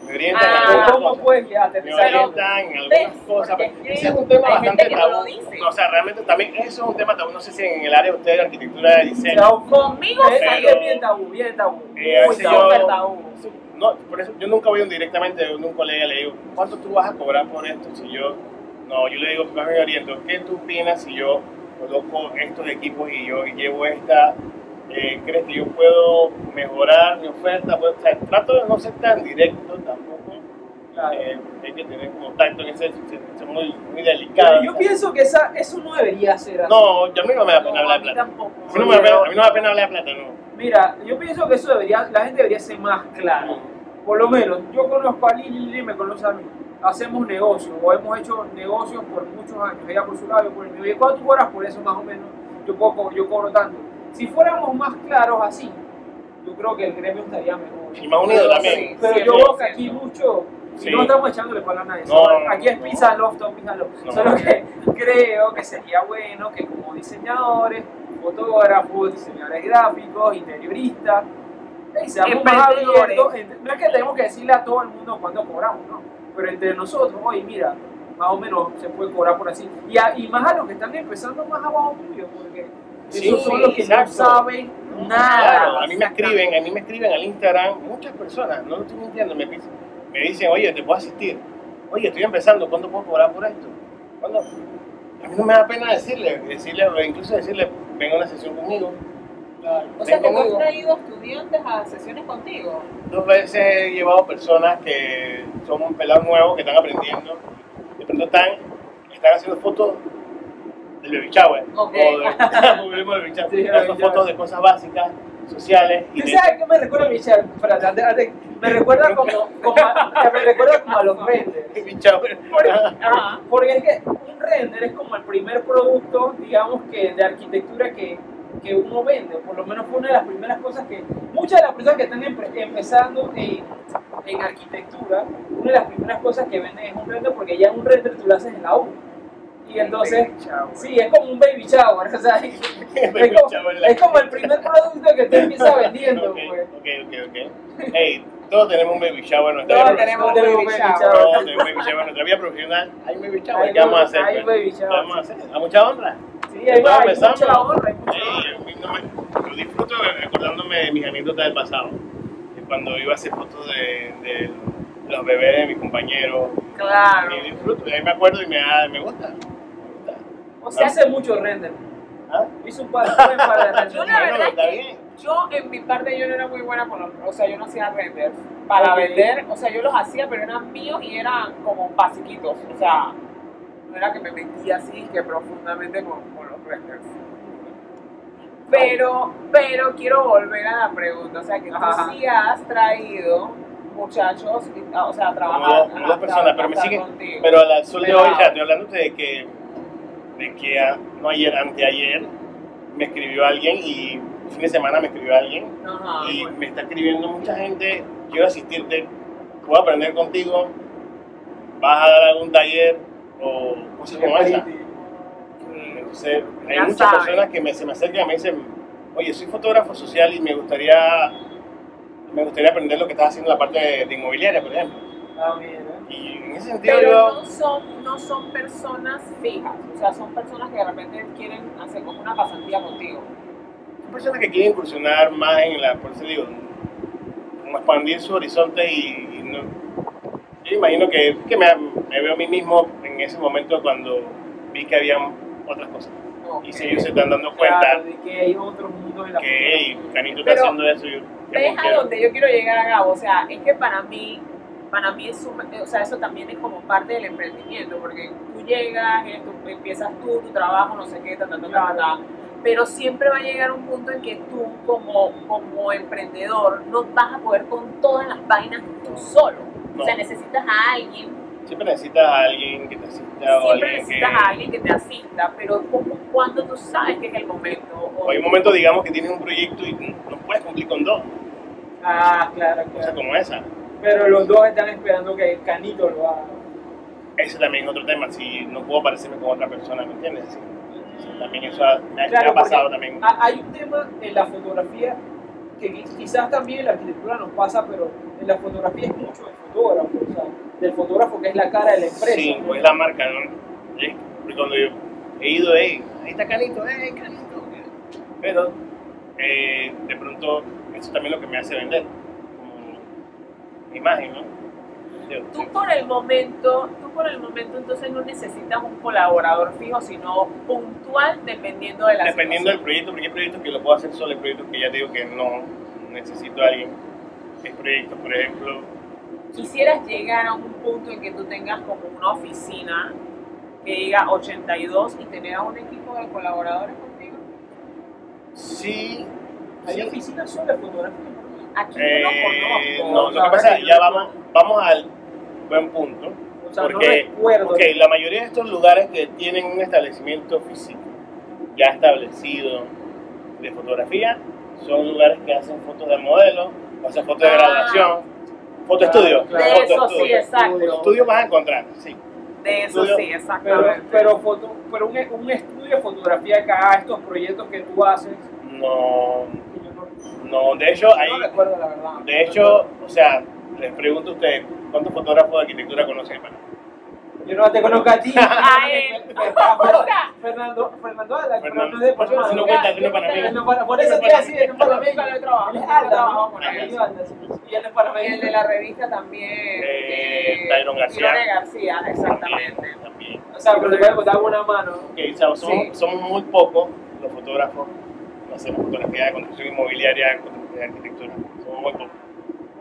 me orientan Ah, en algunas me orientan en algunas ¿Ves? cosas, ese es un tema bastante no tabú. No, o sea, realmente también eso es un tema tabú, no sé si en el área de ustedes de arquitectura de diseño, Tabú. Conmigo Es, es bien tabú, bien tabú. Eh, Muy tabú. Yo- tabú. no, por eso yo nunca voy directamente de un colega y le digo, ¿cuánto tú vas a cobrar por esto? Si yo, no, yo le digo, más me oriento, ¿qué tú opinas si yo coloco estos equipos y yo llevo esta, eh, ¿crees que yo puedo mejorar mi oferta? Pues, o sea, trato de no ser tan directo tampoco, Claro. Eh, hay que tener como tacto en ese, es muy, muy delicado. Yo pienso que esa, eso no debería ser así. No, yo a mí no me da pena No, hablar de plata. tampoco. A mí no me da pena, a mí no me da pena hablar de plata, no. Mira, yo pienso que eso debería, la gente debería ser más clara. Por lo menos, yo conozco a Lili, Lili me conoce a mí. Hacemos negocios, o hemos hecho negocios por muchos años. Ella por su lado, yo por el mío. ¿Y cuánto cobras por eso más o menos? Yo, puedo yo cobro tanto. Si fuéramos más claros así, yo creo que el gremio estaría mejor. Y más unido también. sí. Pero yo veo que aquí mucho, Sí. no estamos echándole para a nadie, No, no, aquí es no. pizza loft, todo pizza loft. No. Solo que creo que sería bueno que como diseñadores, fotógrafos, diseñadores gráficos, interioristas, seamos más abiertos. No es que tenemos que decirle a todo el mundo cuánto cobramos, ¿no? Pero entre nosotros, oye, mira, más o menos se puede cobrar por así. Y, a- y más a los que están empezando más abajo tuyo, porque Sí, esos son los que exacto. no saben nada. Claro, a mí me escriben, a mí me escriben al Instagram muchas personas, no lo estoy mintiendo, me, dicen- me dicen, oye, te puedo asistir. Oye, estoy empezando, ¿cuánto puedo cobrar por esto? ¿Cuándo? A mí no me da pena decirle, decirle, incluso decirle, venga a una sesión conmigo. O sea, que tú has traído estudiantes a sesiones contigo. Dos veces he llevado personas que son un pelado nuevo, que están aprendiendo, de pronto están, están haciendo fotos del baby shower, Ok. o de, baby shower, Sí, baby shower. fotos de cosas básicas, sociales, y ¿Tú de- sabes qué me recuerda, Michelle? Espérate, antes- antes, me recuerda como, como a, me recuerda como a los renders. Porque, Ajá. porque es que un render es como el primer producto, digamos, que de arquitectura que, que uno vende. Por lo menos fue una de las primeras cosas que muchas de las personas que están empre- empezando en, en arquitectura, una de las primeras cosas que venden es un render porque ya un render tú lo haces en la U. Y entonces, sí, es como un baby shower, o sea, es, Baby como, shower, es como el primer producto que tú empiezas vendiendo, Ok, pues. ok, ok, ok. Hey, todos tenemos un baby shower en nuestra Todos vida. tenemos un tenemos baby shower. Todos tenemos un baby shower en nuestra vida profesional. Hay un baby shower. Hay ¿Qué vamos a baby- hacer? hay pues? baby ¿Qué shower, vamos a hacer? A mucha honra. Sí, hay, hay empezamos. mucha honra, hay mucha honra. yo disfruto acordándome de mis anécdotas del pasado. Cuando iba a hacer fotos de, de los bebés de mis compañeros. Claro. Y disfruto. Y ahí me acuerdo y me, gusta. Me gusta. O sea, hace mucho render. ¿Ah? Hizo un par, un par de renders. Yo la verdad está es que bien. yo en mi parte yo no era muy buena con los, o sea, yo no hacía renders para vender, o sea, yo los hacía, pero eran míos y eran como basiquitos, o sea, no era que me metía así que profundamente con, con los renders. Pero, pero quiero volver a la pregunta, o sea, que tú Ajá. sí has traído muchachos, o sea, a trabajar, dos, como dos a personas, pero me siguen. contigo. Pero al sol de hoy, ya estoy hablando de que, de que a- no ayer, anteayer, me escribió alguien y fin de semana me escribió alguien Ajá, y bueno. me está escribiendo mucha gente, quiero asistirte, puedo aprender contigo, vas a dar algún taller o cosas como esa. Entonces, hay Ya muchas personas que me, se me acercan y me dicen, oye, soy fotógrafo social y me gustaría, me gustaría aprender lo que estás haciendo en la parte de, de inmobiliaria, por ejemplo. Ah, mira. Y en ese sentido Pero yo... no son, no son personas fijas, o sea, son personas que de repente quieren hacer como una pasantía contigo. Son personas que quieren incursionar más en la, por eso digo, como expandir su horizonte y, y no, yo imagino que, que me, me veo a mí mismo en ese momento cuando vi que había otras cosas. Y si ellos se están dando cuenta Claro, de que hay otros mundos en la que hey, Canito está haciendo eso, yo ¿qué Ves a donde yo quiero llegar a Gabo, o sea, es que para mí, para mí es un- o sea, eso también es como parte del emprendimiento, porque tú llegas, eh, tú- empiezas tú, tu trabajo, no sé qué, ta, ta, ta, ta, pero siempre va a llegar un punto en que tú como, como emprendedor no vas a poder con todas las vainas tú solo. No. O sea, necesitas a alguien Siempre necesitas a alguien que te asista o Siempre alguien que... necesitas a alguien que te asista, pero ¿cómo, cuando tú sabes que es el momento? O- O hay un momento, digamos, que tienes un proyecto y no puedes cumplir con dos, Ah, claro, claro. como esa. Pero los dos están esperando que el canito lo haga. Ese también es otro tema, si no puedo parecerme con otra persona, ¿me entiendes? También eso ha, me, ha- me Claro, ha pasado también. ha- Hay un tema en la fotografía que qui- quizás también en la arquitectura nos pasa, pero en la fotografía es mucho del fotógrafo, o sea, del fotógrafo que es la cara de la empresa. Sí, ¿no? pues es la marca, ¿no? Sí, porque Cuando yo he ido, hey, ahí está Canito, hey, Canito. Pero eh, de pronto eso también es lo que me hace vender, imagen, ¿no? Tú por el momento, tú por el momento entonces no necesitas un colaborador fijo, sino puntual dependiendo de la Dependiendo del situación. proyecto, porque hay proyectos que lo puedo hacer solo, hay proyectos que ya te digo que no necesito a alguien. Hay proyectos, por ejemplo, quisieras llegar a un punto en que tú tengas como una oficina que diga 82 y tener a un equipo de colaboradores contigo? Sí. Hay sí. oficinas solo de fotografía. Aquí Eh, no conozco. no, lo que pasa es que yo- ya vamos, vamos al buen punto. O sea, no Porque, recuerdo. ok, la mayoría de estos lugares que tienen un establecimiento físico ya establecido de fotografía son lugares que hacen fotos de modelo, hacen fotos de Ah. graduación, foto estudio. Claro, De foto eso sí, estudio. exacto. Foto estudio vas a encontrar, sí. De eso Estudio. sí, Pero, exactamente. pero, foto, pero un, un estudio de fotografía acá, estos proyectos que tú haces, No, no, de hecho, hay, no recuerdo la verdad. de hecho, o sea, les pregunto a ustedes, ¿cuántos fotógrafos de arquitectura conocen en Panamá? Yo no te conozco a ti. A él. Fernando, Fernando, Fernando Fernando. no es de Por eso no cuenta, no es panameño. Él no para- Por eso te iba a decir, él no es panameño. He Alda, trabajado ¿no? con él. Y él es panameño. El de la revista también. Eh, Tyron García. Tyron García, exactamente. También. O sea, pero te voy a contar una mano. Ok, o sea, somos, Sí. somos muy pocos los fotógrafos que hacemos fotografía de construcción inmobiliaria, de arquitectura. Somos muy pocos.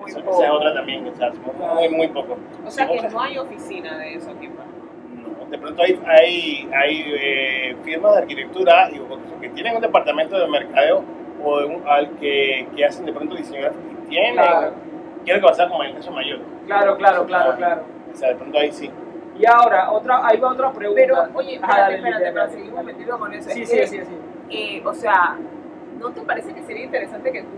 Muy Esa, poco. esa es otra también, o sea, somos muy, muy pocos. O sea que no hay oficina de eso aquí. No, de pronto hay, hay, hay eh, firmas de arquitectura y construcción que tienen un departamento de mercadeo o de un- al que, que hacen de pronto diseño gráfico y tienen, Claro. quiero que pasa como en el caso mayor. Claro, claro, claro, claro. O sea, de pronto ahí sí. Y ahora, otra, ahí va otra pregunta. Pero, oye, espérate, dale, espérate, dale, para dale. seguir metido con eso. Sí, sí, sí, sí. eh, o sea, ¿no te parece que sería interesante que tú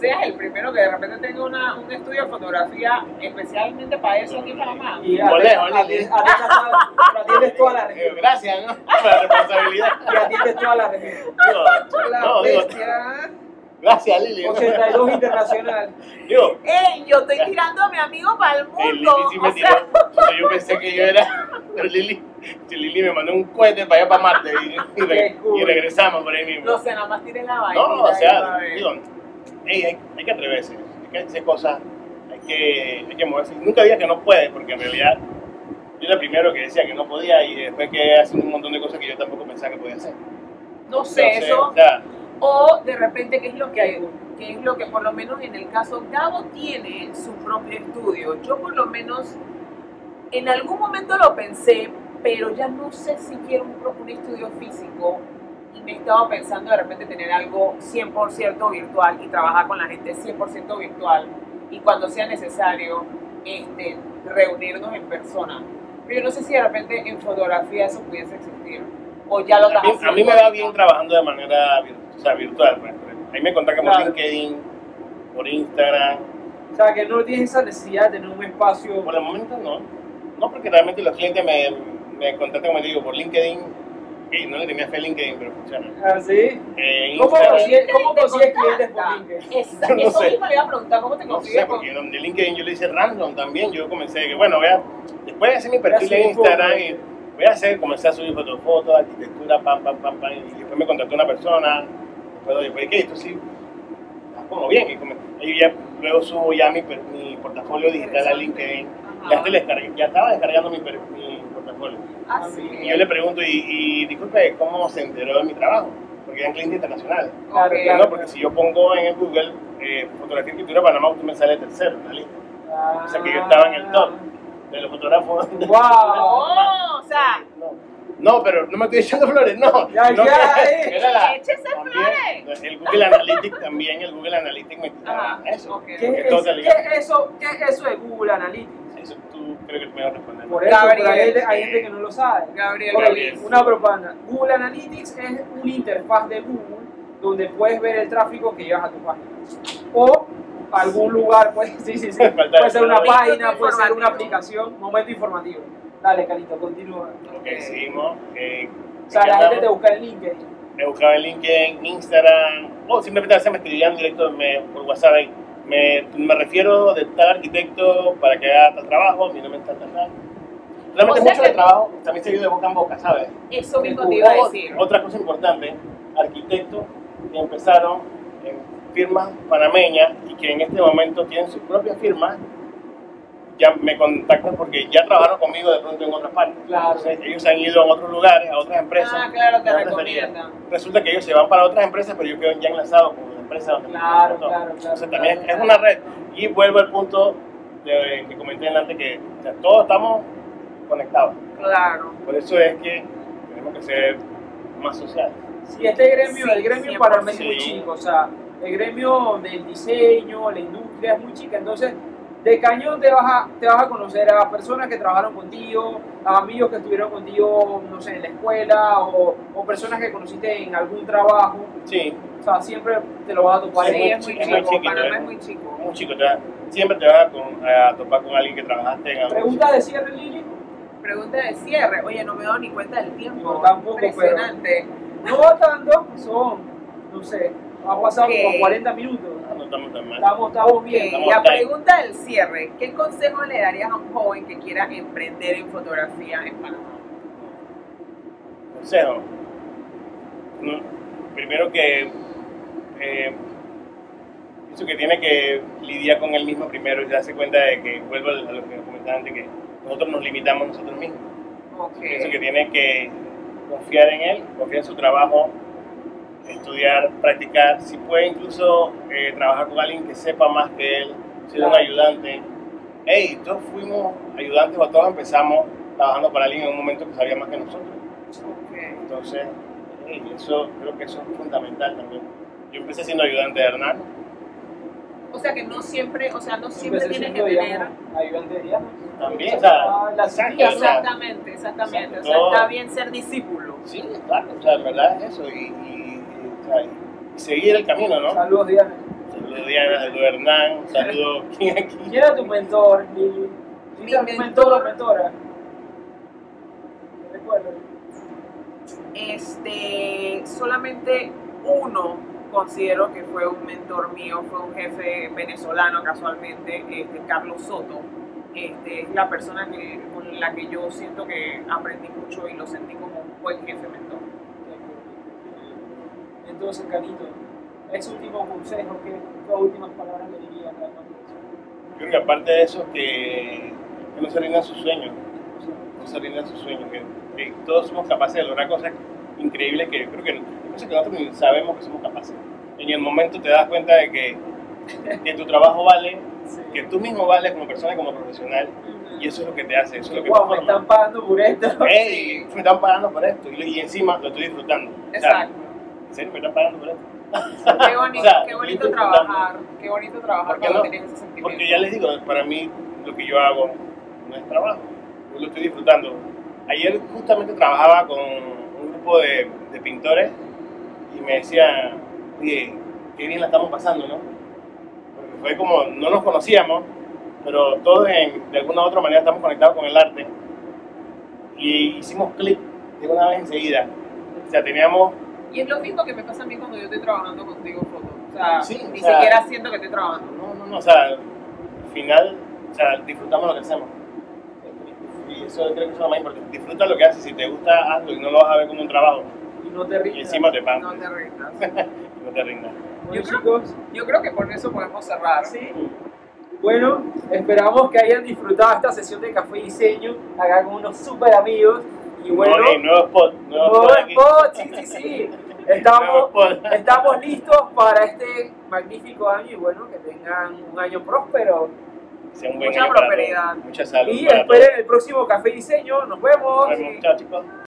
seas el primero que de repente tenga una, un estudio de fotografía especialmente para eso aquí en Panamá? Y Lejos, atiendes- Lili. atiendes- atiendes toda- la Eh, región. gracias, ¿no? Por la responsabilidad. Y atiendes toda la región. La no, digo. gracias, Lili. 82 internacional. Digo, ¡Ey! Yo estoy tirando a mi amigo para el Lili mundo. sí me o tiró. sea, yo pensé que yo era. Pero Lili, si Lili me mandó un cohete para allá para Marte y, regresamos por ahí mismo. no sé, nada más tiré la vaina. No, o sea, digo, ey, hay, hay que atreverse, hay que hacer cosas, hay que, hay que moverse. Nunca digas que no puedes, porque en realidad yo era el primero que decía que no podía y después que haciendo un montón de cosas que yo tampoco pensaba que podía hacer. no sé, Entonces, eso. o sea, O de repente, ¿qué es lo que hay? ¿Qué es lo que por lo menos en el caso Gabo tiene su propio estudio? Yo por lo menos en algún momento lo pensé, pero ya no sé si quiero un, un estudio físico y me estaba pensando de repente tener algo 100% virtual y trabajar con la gente 100% virtual y cuando sea necesario este, reunirnos en persona. Pero yo no sé si de repente en fotografía eso pudiese existir o ya lo a, mí, a mí me va bien trabajando de manera vir- o sea, virtual. Pues. Ahí me contactan por Claro. LinkedIn, por Instagram. O sea, que no tienes esa necesidad de tener un espacio. Por el momento no. No, porque realmente los clientes me, me contactan, como te digo, por LinkedIn. Y no le tenía fe a LinkedIn, pero funciona. ¿Así? Eh, ¿Cómo consigues, clientes por LinkedIn? Yo no eso sé. mismo le iba a preguntar, ¿cómo te No consigues? sé, porque de LinkedIn yo le hice random también. Yo comencé que, bueno, voy a, después de hacer mi perfil en Instagram, y voy a hacer, comencé a subir fotos, fotos, arquitectura, pam, pam, pam, pam. Y después me contactó una persona. Después, oye, pues, ¿qué? Esto sí, está como bien. Y, come- y ya, luego subo ya mi, mi portafolio digital a LinkedIn. Ya, te descargué, ya estaba descargando mi, mi portafolio. Ah, sí. Y yo le pregunto, y, y disculpe, ¿cómo se enteró de mi trabajo? Porque era un cliente internacional. Claro, claro. No, porque si yo pongo en el Google eh, fotografía y pintura Panamá, usted me sale tercero en la lista. O sea que yo estaba en el top de los fotógrafos. ¡Wow! Oh, o sea, No, pero no me estoy echando flores, no. Ya, no, ya, eh. la- también, El Google Analytics también, el Google Analytics me Ajá, eso. ok. ¿Qué es, qué eso, ¿Qué es eso de Google Analytics? Eso tú creo que tú me vas a responder. Por eso, Gabriel, hay, gente, hay sí. gente que no lo sabe. Gabriel, una propaganda. Google Analytics es una interfaz de Google donde puedes ver el tráfico que llevas a tu página. O algún lugar, pues, sí, sí, sí. Falta Puede ser una página, puede ser una aplicación, momento informativo. Dale, Carito, continúa. Ok, seguimos. Eh, O sea, la gente te busca en LinkedIn. me buscaba en LinkedIn, Instagram, o simplemente a veces me escribían directo me- por WhatsApp. Me, me refiero de tal arquitecto para que haga tal trabajo, mi nombre es tal, tal, tal. Realmente O sea mucho de trabajo también se dio de boca en boca, ¿sabes? Eso mismo te iba a decir. Otra cosa importante, arquitectos que empezaron en firmas panameñas y que en este momento tienen sus propias firmas, ya me contactan porque ya trabajaron conmigo de pronto en otras partes. Claro. Entonces, ellos han ido a otros lugares, a otras empresas. Ah, claro, te recomiendan. Resulta que ellos se van para otras empresas, pero yo quedo ya enlazado con la empresa donde Claro, claro, claro, Entonces también claro. es una red. Y vuelvo al punto de- que comenté antes que o sea, todos estamos conectados. Claro. Por eso es que tenemos que ser más sociales. Sí, este gremio, Sí, el gremio 100%. para mí es muy chico, o sea, el gremio del diseño, la industria es muy chica, entonces de cañón te vas a, te vas a conocer a personas que trabajaron contigo, a amigos que estuvieron contigo, no sé, en la escuela o, o personas que conociste en algún trabajo, Sí, o sea, siempre te lo vas a topar. Sí, es muy es muy chico. chiquito, Panamá ¿eh? es muy chico. un chico, te va- siempre te vas a, con- a topar con alguien que trabajaste en algo. Pregunta de cierre, Lili. Pregunta de cierre. Oye, no me he dado ni cuenta del tiempo. No, tampoco, pero- Impresionante. No va tanto, son, no sé, ha pasado Ok. como 40 minutos. No estamos tan mal. Estamos, estamos bien. Estamos la time. pregunta del cierre. ¿Qué consejo le darías a un joven que quiera emprender en fotografía en Panamá? Consejo. No, primero que eh, pienso que tiene que lidiar con él mismo primero y darse cuenta de que, vuelvo a lo que comentaba antes, que nosotros nos limitamos nosotros mismos. Ok. Pienso que tiene que confiar en él, confiar en su trabajo, estudiar, practicar. Si puede incluso eh, trabajar con alguien que sepa más que él, ser un ayudante. Hey, todos fuimos ayudantes o todos empezamos trabajando para alguien en un momento que sabía más que nosotros. Ok. Entonces, hey, eso, creo que eso es fundamental también. Yo empecé siendo ayudante de Hernán. O sea que no siempre, o sea, no siempre tienes que tener. ayudante de Diana. También, o sea, la Exactamente, exactamente. O sea, Todo. está bien ser discípulo. Sí, claro, o sea, en verdad es eso. Y, y- y, o sea, y seguir el camino, ¿no? Saludos, Diana. Saludos Diana, saludos Hernán, saludos ¿quién aquí? ¿Quién era tu mentor, Lili? ¿Quién era tu mentor. mentor o mentora? Recuerdo. Este, solamente uno considero que fue un mentor mío, fue un jefe venezolano casualmente, este, Carlos Soto. Este, es la persona que, con la que yo siento que aprendí mucho y lo sentí como un buen jefe mentor. Entonces, Canito, ese último consejo, ¿qué, qué últimas palabras le dirías a la Creo que aparte de eso, que, que no se rindan sus sueños, no se rindan sus sueños, que, que todos somos capaces de lograr cosas increíbles que yo creo que, cosas que nosotros ni sabemos que somos capaces. En el momento te das cuenta de que, que tu trabajo vale, que tú mismo vales como persona y como profesional, y eso es lo que te hace, eso es lo que Wow, me están pagando por esto. ¡Ey! Me están pagando por esto, y, y encima lo estoy disfrutando. O sea, Exacto. ¿En serio me están pagando por esto? Qué bonito, O sea, qué bonito trabajar, qué bonito trabajar ¿Por qué cuando no? tienes ese sentimiento. Porque ya les digo, para mí lo que yo hago no es trabajo, yo lo estoy disfrutando. Ayer justamente trabajaba con un grupo de, de pintores y me decían, oye, qué bien la estamos pasando, ¿no? Porque fue como, no nos conocíamos, pero todos en- de alguna u otra manera estamos conectados con el arte y hicimos clic de una vez enseguida. O sea, teníamos Y es lo mismo que me pasa a mí cuando yo estoy trabajando contigo en foto. O sea, Sí, ni o sea- siquiera siento que estoy trabajando. No, no, no, o sea, al final, o sea, disfrutamos lo que hacemos. Y eso creo que es lo más importante. Disfruta lo que haces, si te gusta, hazlo y no lo vas a ver como un trabajo. Y no te Y rindas. encima te pagan, No te rindas. no te rindas. Bueno, Yo creo- chicos, Yo creo que por eso podemos cerrar. sí. Bueno, esperamos que hayan disfrutado esta sesión de café y diseño acá con unos super amigos. Y bueno, No, hey, nuevo spot, nuevo nuevo spot aquí. spot, sí, sí, sí. Estamos, spot. estamos listos para este magnífico año y bueno, que tengan un año próspero. Sea un buen Mucha año prosperidad. Mucha salud. Y esperen el próximo café diseño. Nos vemos. Nos vemos. Chao, chicos.